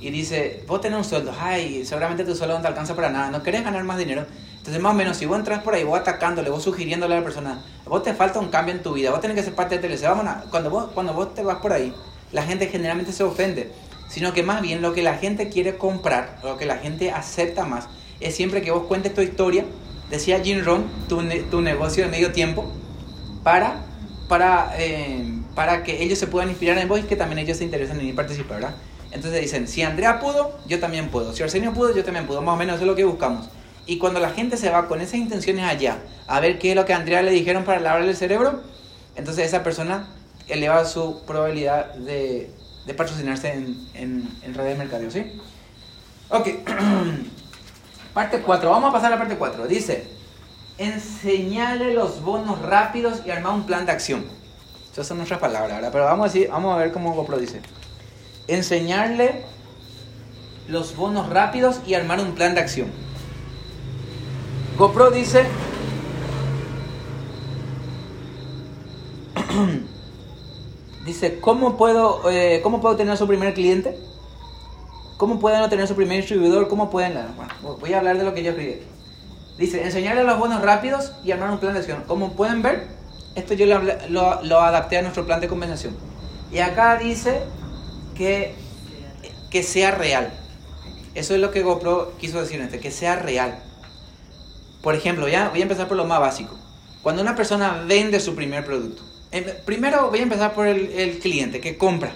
y dice, vos tenés un sueldo, ay, seguramente tu sueldo no te alcanza para nada, no querés ganar más dinero. Entonces, más o menos, si vos entras por ahí, vos atacándole, vos sugiriéndole a la persona, vos te falta un cambio en tu vida, vos tenés que ser parte de TLC, vamos a- cuando, vos, cuando vos te vas por ahí, la gente generalmente se ofende, sino que más bien lo que la gente quiere comprar, lo que la gente acepta más, es siempre que vos cuentes tu historia, decía Jim Rohn, tu, ne- tu negocio de medio tiempo, para, para, eh, para que ellos se puedan inspirar en vos y que también ellos se interesen en participar, ¿verdad? Entonces dicen, si Andrea pudo, yo también puedo. Si Arsenio pudo, yo también puedo. Más o menos eso es lo que buscamos. Y cuando la gente se va con esas intenciones allá, a ver qué es lo que a Andrea le dijeron para lavarle el cerebro, entonces esa persona eleva su probabilidad de, de patrocinarse en, en, en redes de mercadeo, ¿sí? Ok. parte 4. Vamos a pasar a la parte 4. Dice, enseñarle los bonos rápidos y armar un plan de acción. Esas son nuestras palabras, ¿verdad? Pero vamos a, decir, vamos a ver cómo GoPro dice. Enseñarle los bonos rápidos y armar un plan de acción. GoPro dice... dice, ¿cómo puedo, eh, ¿cómo puedo tener su primer cliente? ¿Cómo pueden obtener su primer distribuidor? ¿Cómo pueden...? Bueno, voy a hablar de lo que yo escribí. Dice, enseñarle los bonos rápidos y armar un plan de acción. Como pueden ver, esto yo lo, lo, lo adapté a nuestro plan de convención. Y acá dice que, que sea real. Eso es lo que GoPro quiso decir que sea real. Por ejemplo, ya voy a empezar por lo más básico. Cuando una persona vende su primer producto. eh, primero voy a empezar por el, cliente que compra,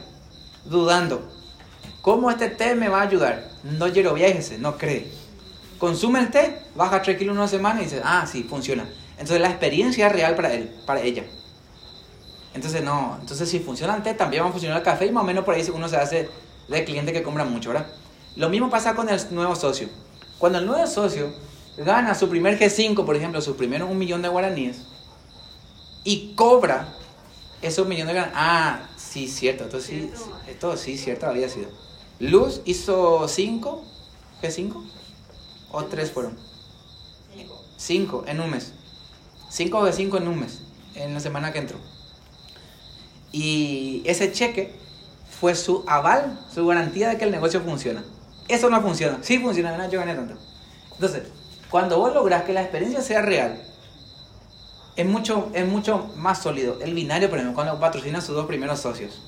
dudando. ¿Cómo este té me va a ayudar? No quiero viajese, no cree. Consume el té, baja 3 kilos una semana y dice, ah, sí, funciona. Entonces la experiencia es real para él, para ella. Entonces no, entonces si funciona el té, también va a funcionar el café y más o menos por ahí uno se hace de cliente que compra mucho, ¿verdad? Lo mismo pasa con el nuevo socio. Cuando el nuevo socio gana su primer G5, por ejemplo, su primer un millón de guaraníes, y cobra esos millones de guaraníes, ah, sí, cierto, esto sí, esto sí, cierto había sido. Luz hizo 5, G5, o 3 fueron. 5 en un mes. 5 de 5 en un mes, en la semana que entró. Y ese cheque fue su aval, su garantía de que el negocio funciona. Eso no funciona. Sí funciona, no, yo gané tanto. Entonces, cuando vos lográs que la experiencia sea real, es mucho, es mucho más sólido. El binario, por ejemplo, cuando patrocina a sus dos primeros socios.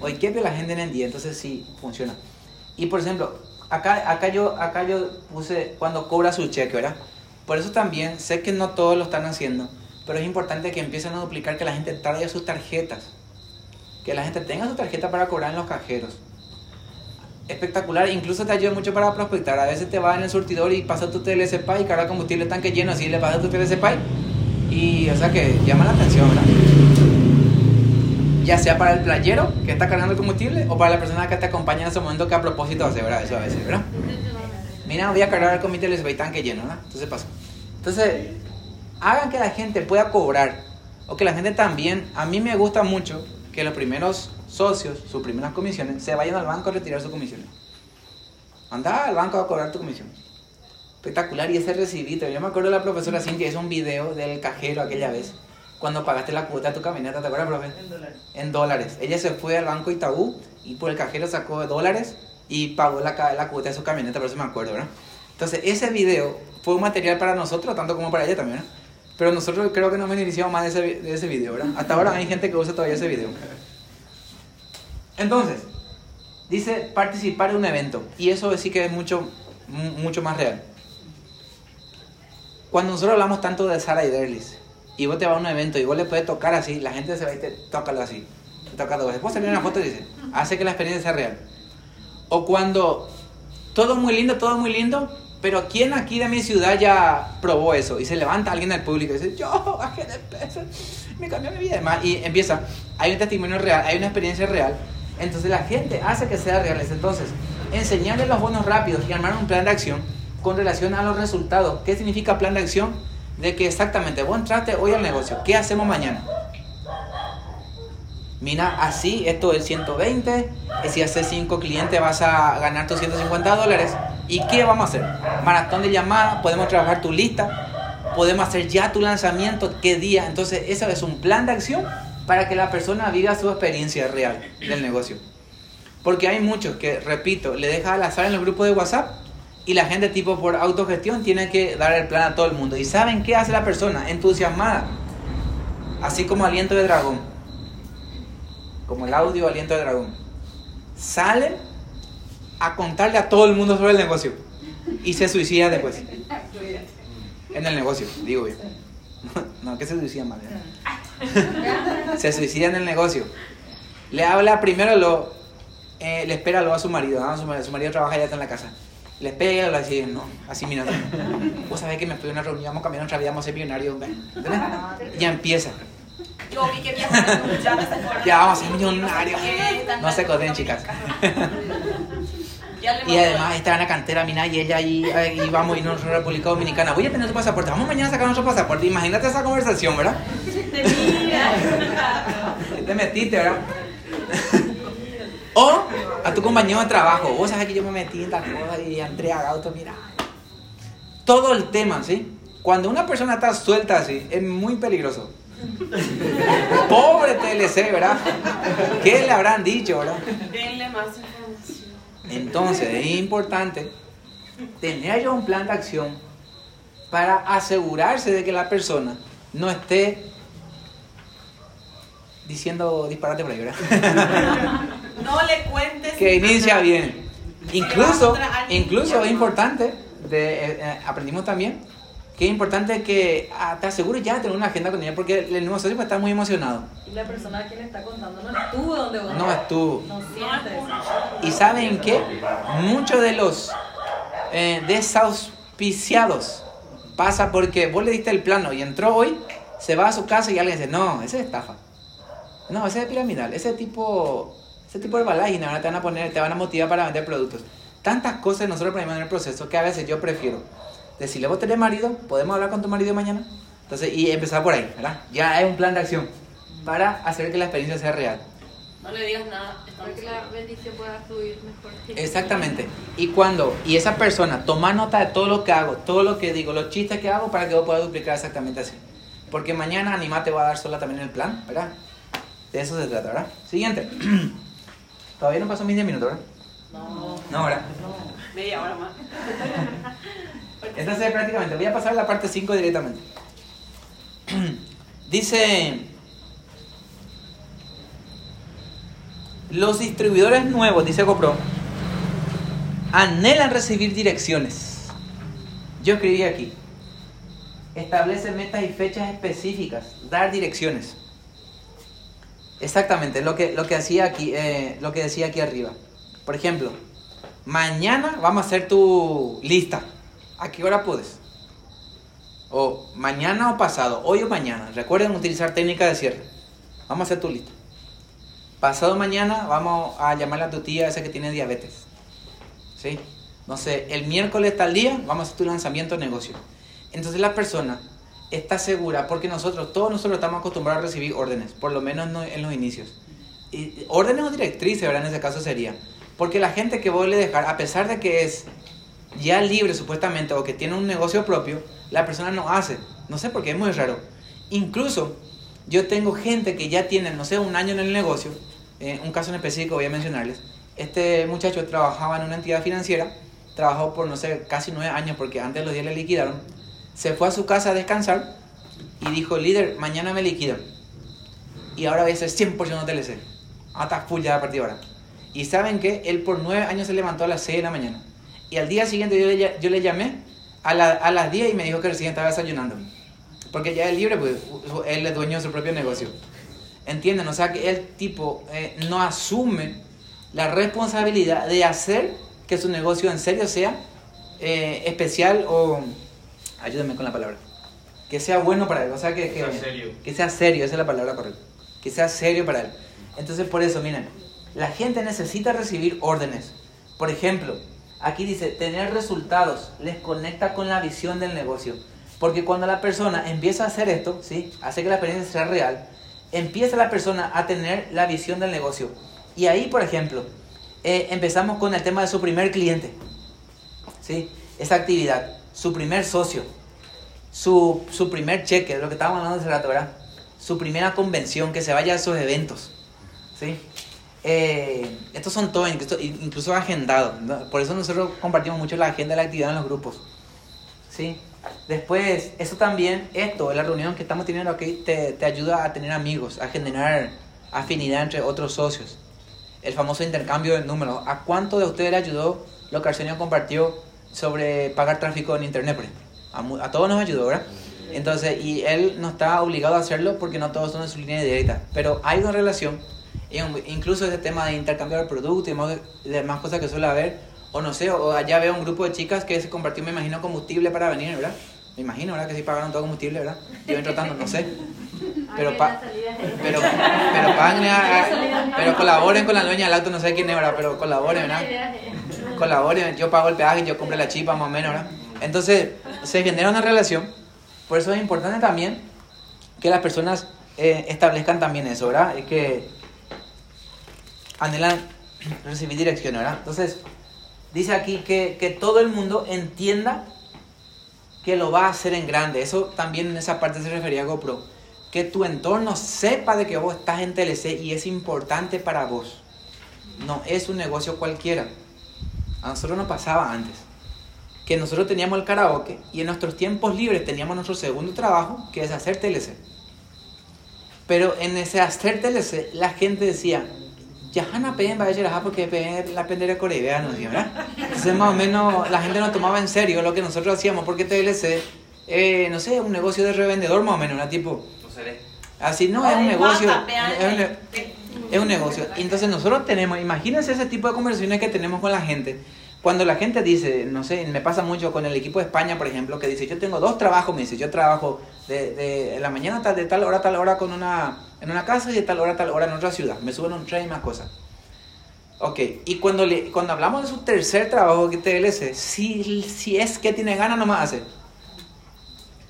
Hoy, ¿qué ve la gente en el día? Entonces sí, funciona. Y por ejemplo, acá, acá, yo, acá yo puse cuando cobra su cheque, ¿verdad? Por eso también sé que no todos lo están haciendo, pero es importante que empiecen a duplicar que la gente traiga sus tarjetas. Que la gente tenga su tarjeta para cobrar en los cajeros. Espectacular, incluso te ayuda mucho para prospectar. A veces te vas en el surtidor y pasas tu TLC y carga combustible tanque lleno, así le pasas tu TLC. Y, o sea, que llama la atención, ¿verdad? Ya sea para el playero que está cargando el combustible o para la persona que te acompaña en ese momento que a propósito hace, ¿verdad? Eso a veces, ¿verdad? Mira, voy a cargar con mi TLC tanque lleno, ¿verdad? Entonces pasa. Entonces, hagan que la gente pueda cobrar o que la gente también, a mí me gusta mucho que los primeros socios, sus primeras comisiones, se vayan al banco a retirar sus comisiones. Anda al banco a cobrar tu comisión. Espectacular, y ese recibito. Yo me acuerdo de la profesora Cintia hizo un video del cajero aquella vez, cuando pagaste la cuota de tu camioneta, ¿te acuerdas, profe? En dólares. En dólares. Ella se fue al banco Itaú y por el cajero sacó dólares y pagó la, la cuota de su camioneta, por eso me acuerdo, ¿verdad? Entonces, ese video fue un material para nosotros, tanto como para ella también, ¿verdad? Pero nosotros creo que nos beneficiamos más de ese, de ese video, ¿verdad? Hasta ahora hay gente que usa todavía ese video. Entonces, dice participar en un evento. Y eso sí que es mucho, mu- mucho más real. Cuando nosotros hablamos tanto de Sara y Derlis, y vos te vas a un evento y vos le puedes tocar así, la gente se va y te tócalo así. Te toca dos veces. Vos salir una foto y dice, hace que la experiencia sea real. O cuando todo muy lindo, todo muy lindo, pero ¿quién aquí de mi ciudad ya probó eso? Y se levanta alguien del público y dice, yo bajé de peso, me cambió mi vida. y empieza, hay un testimonio real, hay una experiencia real. Entonces la gente hace que sea real. Entonces, enseñarle los bonos rápidos y armar un plan de acción con relación a los resultados. ¿Qué significa plan de acción? De que exactamente, vos entraste hoy al negocio, ¿qué hacemos mañana? Mira, así, esto es 120, y si haces 5 clientes vas a ganar tus 150 dólares. ¿Y qué vamos a hacer? Maratón de llamadas, podemos trabajar tu lista, podemos hacer ya tu lanzamiento, qué día. Entonces, eso es un plan de acción para que la persona viva su experiencia real del negocio. Porque hay muchos que, repito, le deja al azar en los grupos de WhatsApp y la gente tipo por autogestión tiene que dar el plan a todo el mundo. ¿Y saben qué hace la persona? Entusiasmada. Así como aliento de dragón. Como el audio aliento de dragón. Salen a contarle a todo el mundo sobre el negocio. Y se suicida después. En el negocio, digo yo. No, que se suicida mal. ¿eh? Se suicida en el negocio. Le habla primero lo, eh, le espera lo a su marido, ¿ah? su, marido, su marido trabaja ya está en la casa. Le espera y le dice, no, así mira, vos sabés que me fui a una reunión, vamos a cambiar nuestra vida, vamos a ser millonarios. Ya empieza. Yo vi que ya Ya vamos a ser millonarios. millonarios. No se coden, chicas. Y además está en la cantera, mira, y ella ahí, ahí vamos a irnos a República Dominicana. Voy a tener tu pasaporte, vamos mañana a sacar nuestro pasaporte. Imagínate esa conversación, ¿verdad? Te metiste, ¿verdad? o a tu compañero de trabajo. Vos sabés que yo me metí en tal cosa y entré a auto, mira. Todo el tema, ¿sí? Cuando una persona está suelta así, es muy peligroso. Pobre TLC, ¿verdad? ¿Qué le habrán dicho, verdad? Denle más información. Entonces es importante tener ya un plan de acción para asegurarse de que la persona no esté diciendo disparate por ahí, ¿verdad? No le cuentes. que inicia bien. Incluso, incluso es importante, de, eh, eh, aprendimos también, que es importante que ah, te asegures ya de tener una agenda con ella, porque el nuevo socio estar muy emocionado. Y la persona a quien le está contando no estuvo donde vos No estuvo. No sientes. es ¿Y saben qué? Muchos de los eh, desauspiciados pasa porque vos le diste el plano y entró hoy, se va a su casa y alguien dice, no, ese es estafa. No, ese es piramidal, ese tipo, ese tipo de balágina, ahora te van a poner, te van a motivar para vender productos. Tantas cosas nosotros aprendimos en el proceso que a veces yo prefiero decirle, vos tenés marido, podemos hablar con tu marido mañana. Entonces, y empezar por ahí, ¿verdad? Ya hay un plan de acción para hacer que la experiencia sea real. No le digas nada. Para que la bendición pueda fluir mejor. Exactamente. Y cuando, y esa persona toma nota de todo lo que hago, todo lo que digo, los chistes que hago para que vos puedas duplicar exactamente así. Porque mañana Anima te va a dar sola también el plan, ¿verdad? De eso se trata, ¿verdad? Siguiente. Todavía no pasó mis 10 minutos, ¿verdad? No. No, ¿verdad? Media hora más. Entonces prácticamente voy a pasar a la parte 5 directamente. Dice, los distribuidores nuevos, dice GoPro, anhelan recibir direcciones. Yo escribí aquí, establece metas y fechas específicas, dar direcciones. Exactamente, lo que, lo que, hacía aquí, eh, lo que decía aquí arriba. Por ejemplo, mañana vamos a hacer tu lista. ¿A qué hora puedes? O mañana o pasado, hoy o mañana. Recuerden utilizar técnica de cierre. Vamos a hacer tu lista. Pasado mañana vamos a llamarle a tu tía esa que tiene diabetes. ¿Sí? No sé, el miércoles tal día vamos a hacer tu lanzamiento de negocio. Entonces la persona está segura porque nosotros, todos nosotros estamos acostumbrados a recibir órdenes, por lo menos no- en los inicios. Órdenes o directrices, ¿verdad? En ese caso sería. Porque la gente que vos le dejar, a pesar de que es ya libre supuestamente o que tiene un negocio propio, la persona no hace. No sé por qué, es muy raro. Incluso yo tengo gente que ya tiene, no sé, un año en el negocio, eh, un caso en específico voy a mencionarles. Este muchacho trabajaba en una entidad financiera, trabajó por, no sé, casi nueve años porque antes los días le liquidaron. Se fue a su casa a descansar y dijo, líder, mañana me liquidan. Y ahora voy a hacer 100% TLC. Hasta full ya a partir de ahora. Y saben que él por nueve años se levantó a las 6 de la mañana. Y al día siguiente yo le, yo le llamé a, la- a las 10 y me dijo que recién estaba desayunando. Porque ya es libre, pues él es dueño de su propio negocio. ¿Entienden? O sea que el tipo eh, no asume la responsabilidad de hacer que su negocio en serio sea eh, especial o... Ayúdenme con la palabra. Que sea bueno para él. O sea que... que sea serio. Que sea serio, esa es la palabra correcta. Que sea serio para él. Entonces por eso, miren, la gente necesita recibir órdenes. Por ejemplo, aquí dice, tener resultados les conecta con la visión del negocio. Porque cuando la persona empieza a hacer esto, ¿sí? hace que la experiencia sea real, empieza la persona a tener la visión del negocio. Y ahí, por ejemplo, eh, empezamos con el tema de su primer cliente. ¿sí? Esa actividad, su primer socio, su, su primer cheque, lo que estábamos hablando hace rato. Su primera convención, que se vaya a sus eventos. ¿sí? Eh, estos son todos, incluso, agendados. ¿no? Por eso nosotros compartimos mucho la agenda de la actividad en los grupos. ¿sí? Después, eso también, esto, la reunión que estamos teniendo aquí, te, te ayuda a tener amigos, a generar afinidad entre otros socios. El famoso intercambio de números. ¿A cuánto de ustedes le ayudó lo que Arsenio compartió sobre pagar tráfico en Internet? por ejemplo? A, a todos nos ayudó, ¿verdad? Entonces, y él no está obligado a hacerlo porque no todos son en su línea directa. Pero hay una relación, y incluso ese tema de intercambiar el producto y más, demás cosas que suele haber. O no sé, o allá veo un grupo de chicas que se compartió, me imagino, combustible para venir, ¿verdad? Me imagino, ¿verdad? Que sí pagaron todo combustible, ¿verdad? Yo entro tanto, no sé. Pero, pa- pero, pero paguen, a- a- pero colaboren con la dueña del auto, no sé quién es, ¿verdad? Pero colaboren, ¿verdad? Colaboren, yo pago el peaje, yo compro la chipa más o menos, ¿verdad? Entonces, se genera una relación, por eso es importante también que las personas eh, establezcan también eso, ¿verdad? Es que anhelan recibir dirección, ¿verdad? Entonces, dice aquí que, que todo el mundo entienda que lo va a hacer en grande. Eso también en esa parte se refería a GoPro. Que tu entorno sepa de que vos estás en TLC y es importante para vos. No es un negocio cualquiera. A nosotros nos pasaba antes. Que nosotros teníamos el karaoke y en nuestros tiempos libres teníamos nuestro segundo trabajo, que es hacer TLC. Pero en ese hacer TLC, la gente decía, ya Hanna peden va a decir, porque peden la pendera coreana, ¿no? ¿verdad? Entonces más o menos la gente no tomaba en serio lo que nosotros hacíamos, porque TLC, eh, no sé, un negocio de revendedor más o menos, ¿no? Tipo, así no, es un negocio. es un es un negocio. Entonces nosotros tenemos, imagínense ese tipo de conversaciones que tenemos con la gente. Cuando la gente dice, no sé, me pasa mucho con el equipo de España, por ejemplo, que dice, yo tengo dos trabajos, me dice, yo trabajo de, de la mañana tal, de tal hora a tal hora con una, en una casa y de tal hora tal hora en otra ciudad. Me suben un tren y más cosas. Ok, y cuando, le, cuando hablamos de su tercer trabajo que TLC, si, si es que tiene ganas, nomás hace.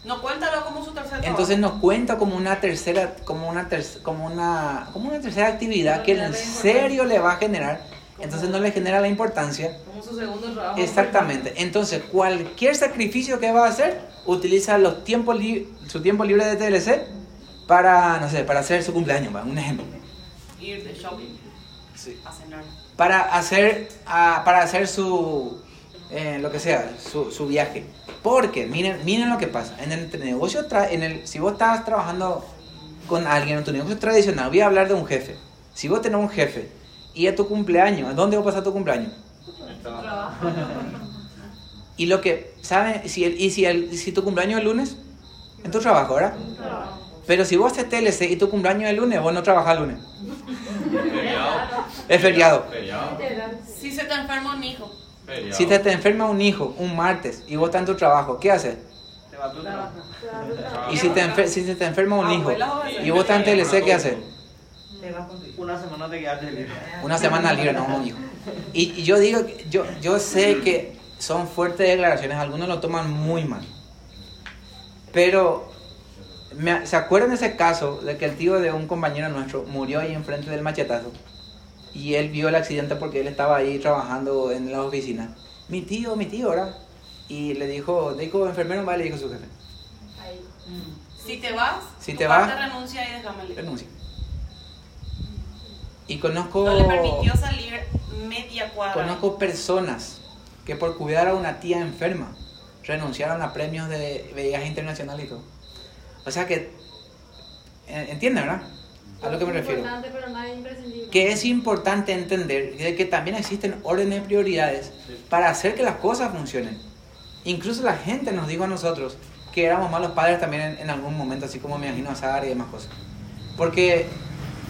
No cuéntalo como su tercer trabajo. Entonces nos cuenta como una tercera, como una ter- como una, como una tercera actividad que en serio le va a generar. Entonces no le genera la importancia. Como su segundo trabajo. Exactamente. Entonces cualquier sacrificio que va a hacer, utiliza los tiempos su tiempo libre de TLC para, no sé, para hacer su cumpleaños, un ejemplo. Ir de shopping Sí. a cenar. Para hacer, ah, para hacer su, eh, lo que sea, su, su viaje. Porque miren, miren lo que pasa. En el negocio, tra- en el, si vos estás trabajando con alguien en tu negocio tradicional, voy a hablar de un jefe. Si vos tenés un jefe y es tu cumpleaños, ¿dónde va a pasar tu cumpleaños? Y lo que, ¿saben? Si el, y si, el, si tu cumpleaños es el lunes, en tu trabajo, ¿verdad? Pero si vos haces TLC y tu cumpleaños es el lunes, vos no trabajas el lunes. Feriado. Es feriado. Feriado. Si se te enferma un hijo. Feriado. Si te, te enferma un hijo un martes y vos estás en tu trabajo, ¿qué haces? Te va tu trabajo. Y si, te enfer- si se te enferma un hijo y vos estás en TLC, ¿qué haces? Una semana te quedaste libre. Una semana libre, no un hijo. Y, y yo digo, yo, yo sé que son fuertes declaraciones, algunos lo toman muy mal. Pero me- ¿Se acuerdan de ese caso de que el tío de un compañero nuestro murió ahí enfrente del machetazo? Y él vio el accidente porque él estaba ahí trabajando en la oficina. Mi tío, mi tío, ¿verdad? Y le dijo, dijo enfermero, va, le dijo su jefe. Ahí. Si te vas, Si tu te vas- renuncia y déjame libre. Renuncia. Y conozco, No le permitió salir media cuadra. conozco personas que por cuidar a una tía enferma renunciaron a premios de viaje internacional y todo. O sea que, en- ¿entienden, verdad? A lo que me Es refiero. importante, pero no es imprescindible. que es importante entender de que también existen órdenes de prioridades para hacer que las cosas funcionen. Incluso la gente nos dijo a nosotros que éramos malos padres también en, en algún momento, así como me imagino a Sara y demás cosas. Porque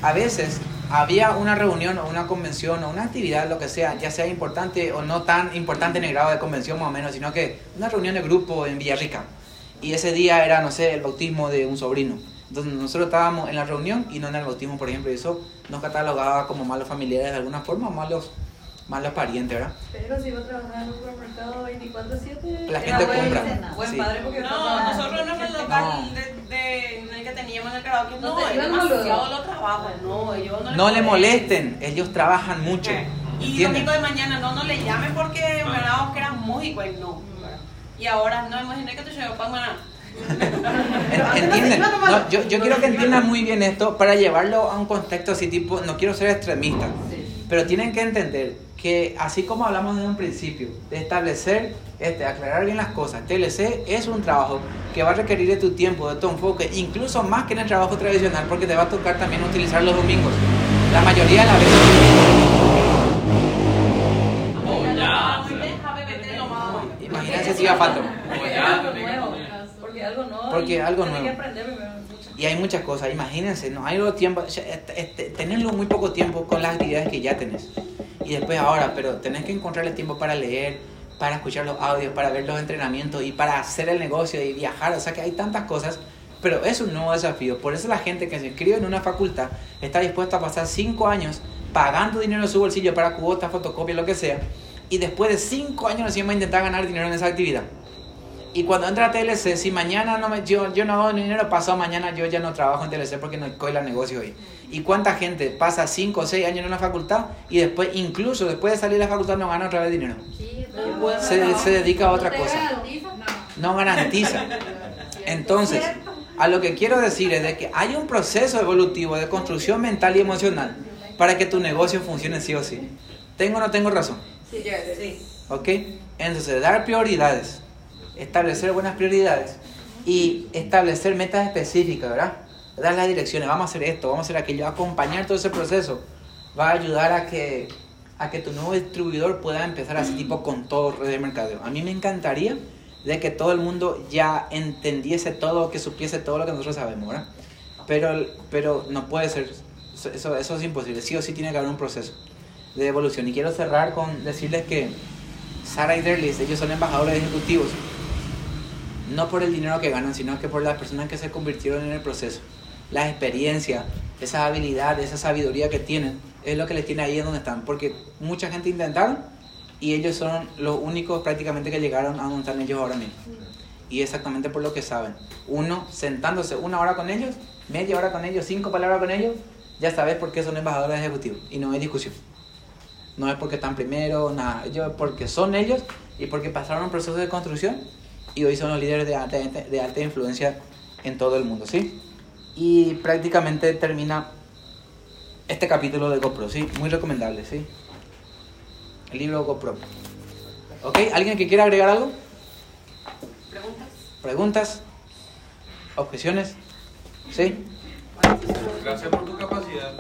a veces había una reunión o una convención o una actividad, lo que sea, ya sea importante o no tan importante en el grado de convención más o menos, sino que una reunión de grupo en Villarrica. Y ese día era, no sé, el bautismo de un sobrino. Entonces nosotros estábamos en la reunión y no en el bautismo, por ejemplo, y eso nos catalogaba como malos familiares de alguna forma, malos, malos parientes, ¿verdad? Pero si iba a trabajar en un supermercado 24-7. La era gente buen- compra, Buen sí. padre porque No, nosotros en el local de, de, en el que teníamos en el karaoke, no, No iban demasiado lo trabajo, no, ellos no, No le molesten. ellos trabajan mucho. Y ¿entienden? domingo de mañana, no, no le llamen porque pensábamos que era músico, y no. Y ahora, no, imaginé que te llevó para mañana. En- ¿Entienden? No, yo, yo quiero que entiendan muy bien esto para llevarlo a un contexto así tipo, no quiero ser extremista, pero tienen que entender que así como hablamos desde un principio, de establecer, este, aclarar bien las cosas, TLC es un trabajo que va a requerir de tu tiempo, de tu enfoque, incluso más que en el trabajo tradicional, porque te va a tocar también utilizar los domingos. La mayoría de las veces... Imagínense si va falta. Porque algo nuevo. Porque algo nuevo. Y hay muchas cosas, imagínense, no hay los tiempos, este, este, tenerlo muy poco tiempo con las actividades que ya tenés. Y después ahora, pero tenés que encontrarle tiempo para leer, para escuchar los audios, para ver los entrenamientos y para hacer el negocio y viajar. O sea que hay tantas cosas, pero es un nuevo desafío. Por eso la gente que se inscribe en una facultad está dispuesta a pasar cinco años pagando dinero de su bolsillo para cuotas, fotocopias, lo que sea. Y después de cinco años recién va a intentar ganar dinero en esa actividad. Y cuando entra a TLC, si mañana no me, yo, yo no hago dinero, pasado mañana yo ya no trabajo en TLC porque no coila negocio hoy. ¿Y cuánta gente pasa 5 o 6 años en una facultad y después, incluso después de salir de la facultad, no gana otra vez dinero? Se, se dedica a otra ¿No te cosa. No garantiza. Entonces, a lo que quiero decir es de que hay un proceso evolutivo de construcción mental y emocional para que tu negocio funcione sí o sí. ¿Tengo o no tengo razón? Sí, sí. ¿Ok? Entonces, dar prioridades, establecer buenas prioridades y establecer metas específicas, ¿verdad? Dar las direcciones, vamos a hacer esto, vamos a hacer aquello, acompañar todo ese proceso va a ayudar a que, a que tu nuevo distribuidor pueda empezar así tipo con todo red de mercadeo. A mí me encantaría de que todo el mundo ya entendiese todo, que supiese todo lo que nosotros sabemos, ¿verdad? Pero, pero no puede ser, eso- eso, es imposible, sí o sí tiene que haber un proceso de evolución. Y quiero cerrar con decirles que Sara y Derlis, ellos son embajadores ejecutivos, no por el dinero que ganan, sino que por las personas que se convirtieron en el proceso. La experiencia, esa habilidad, esa sabiduría que tienen, es lo que les tiene ahí en donde están. Porque mucha gente intentaron y ellos son los únicos prácticamente que llegaron a donde están ellos ahora mismo. Y exactamente por lo que saben. Uno sentándose una hora con ellos, media hora con ellos, cinco palabras con ellos, ya sabes por qué son embajadores ejecutivos. Y no hay discusión. No es porque están primero, nada. Ellos porque son ellos y porque pasaron un proceso de construcción y hoy son los líderes de alta, de alta influencia en todo el mundo, ¿sí? Y prácticamente termina este capítulo de GoPro, ¿sí? Muy recomendable, ¿sí? El libro GoPro. ¿Ok? ¿Alguien que quiera agregar algo? ¿Preguntas? ¿Preguntas? ¿Objeciones? ¿Sí? Gracias por tu capacidad.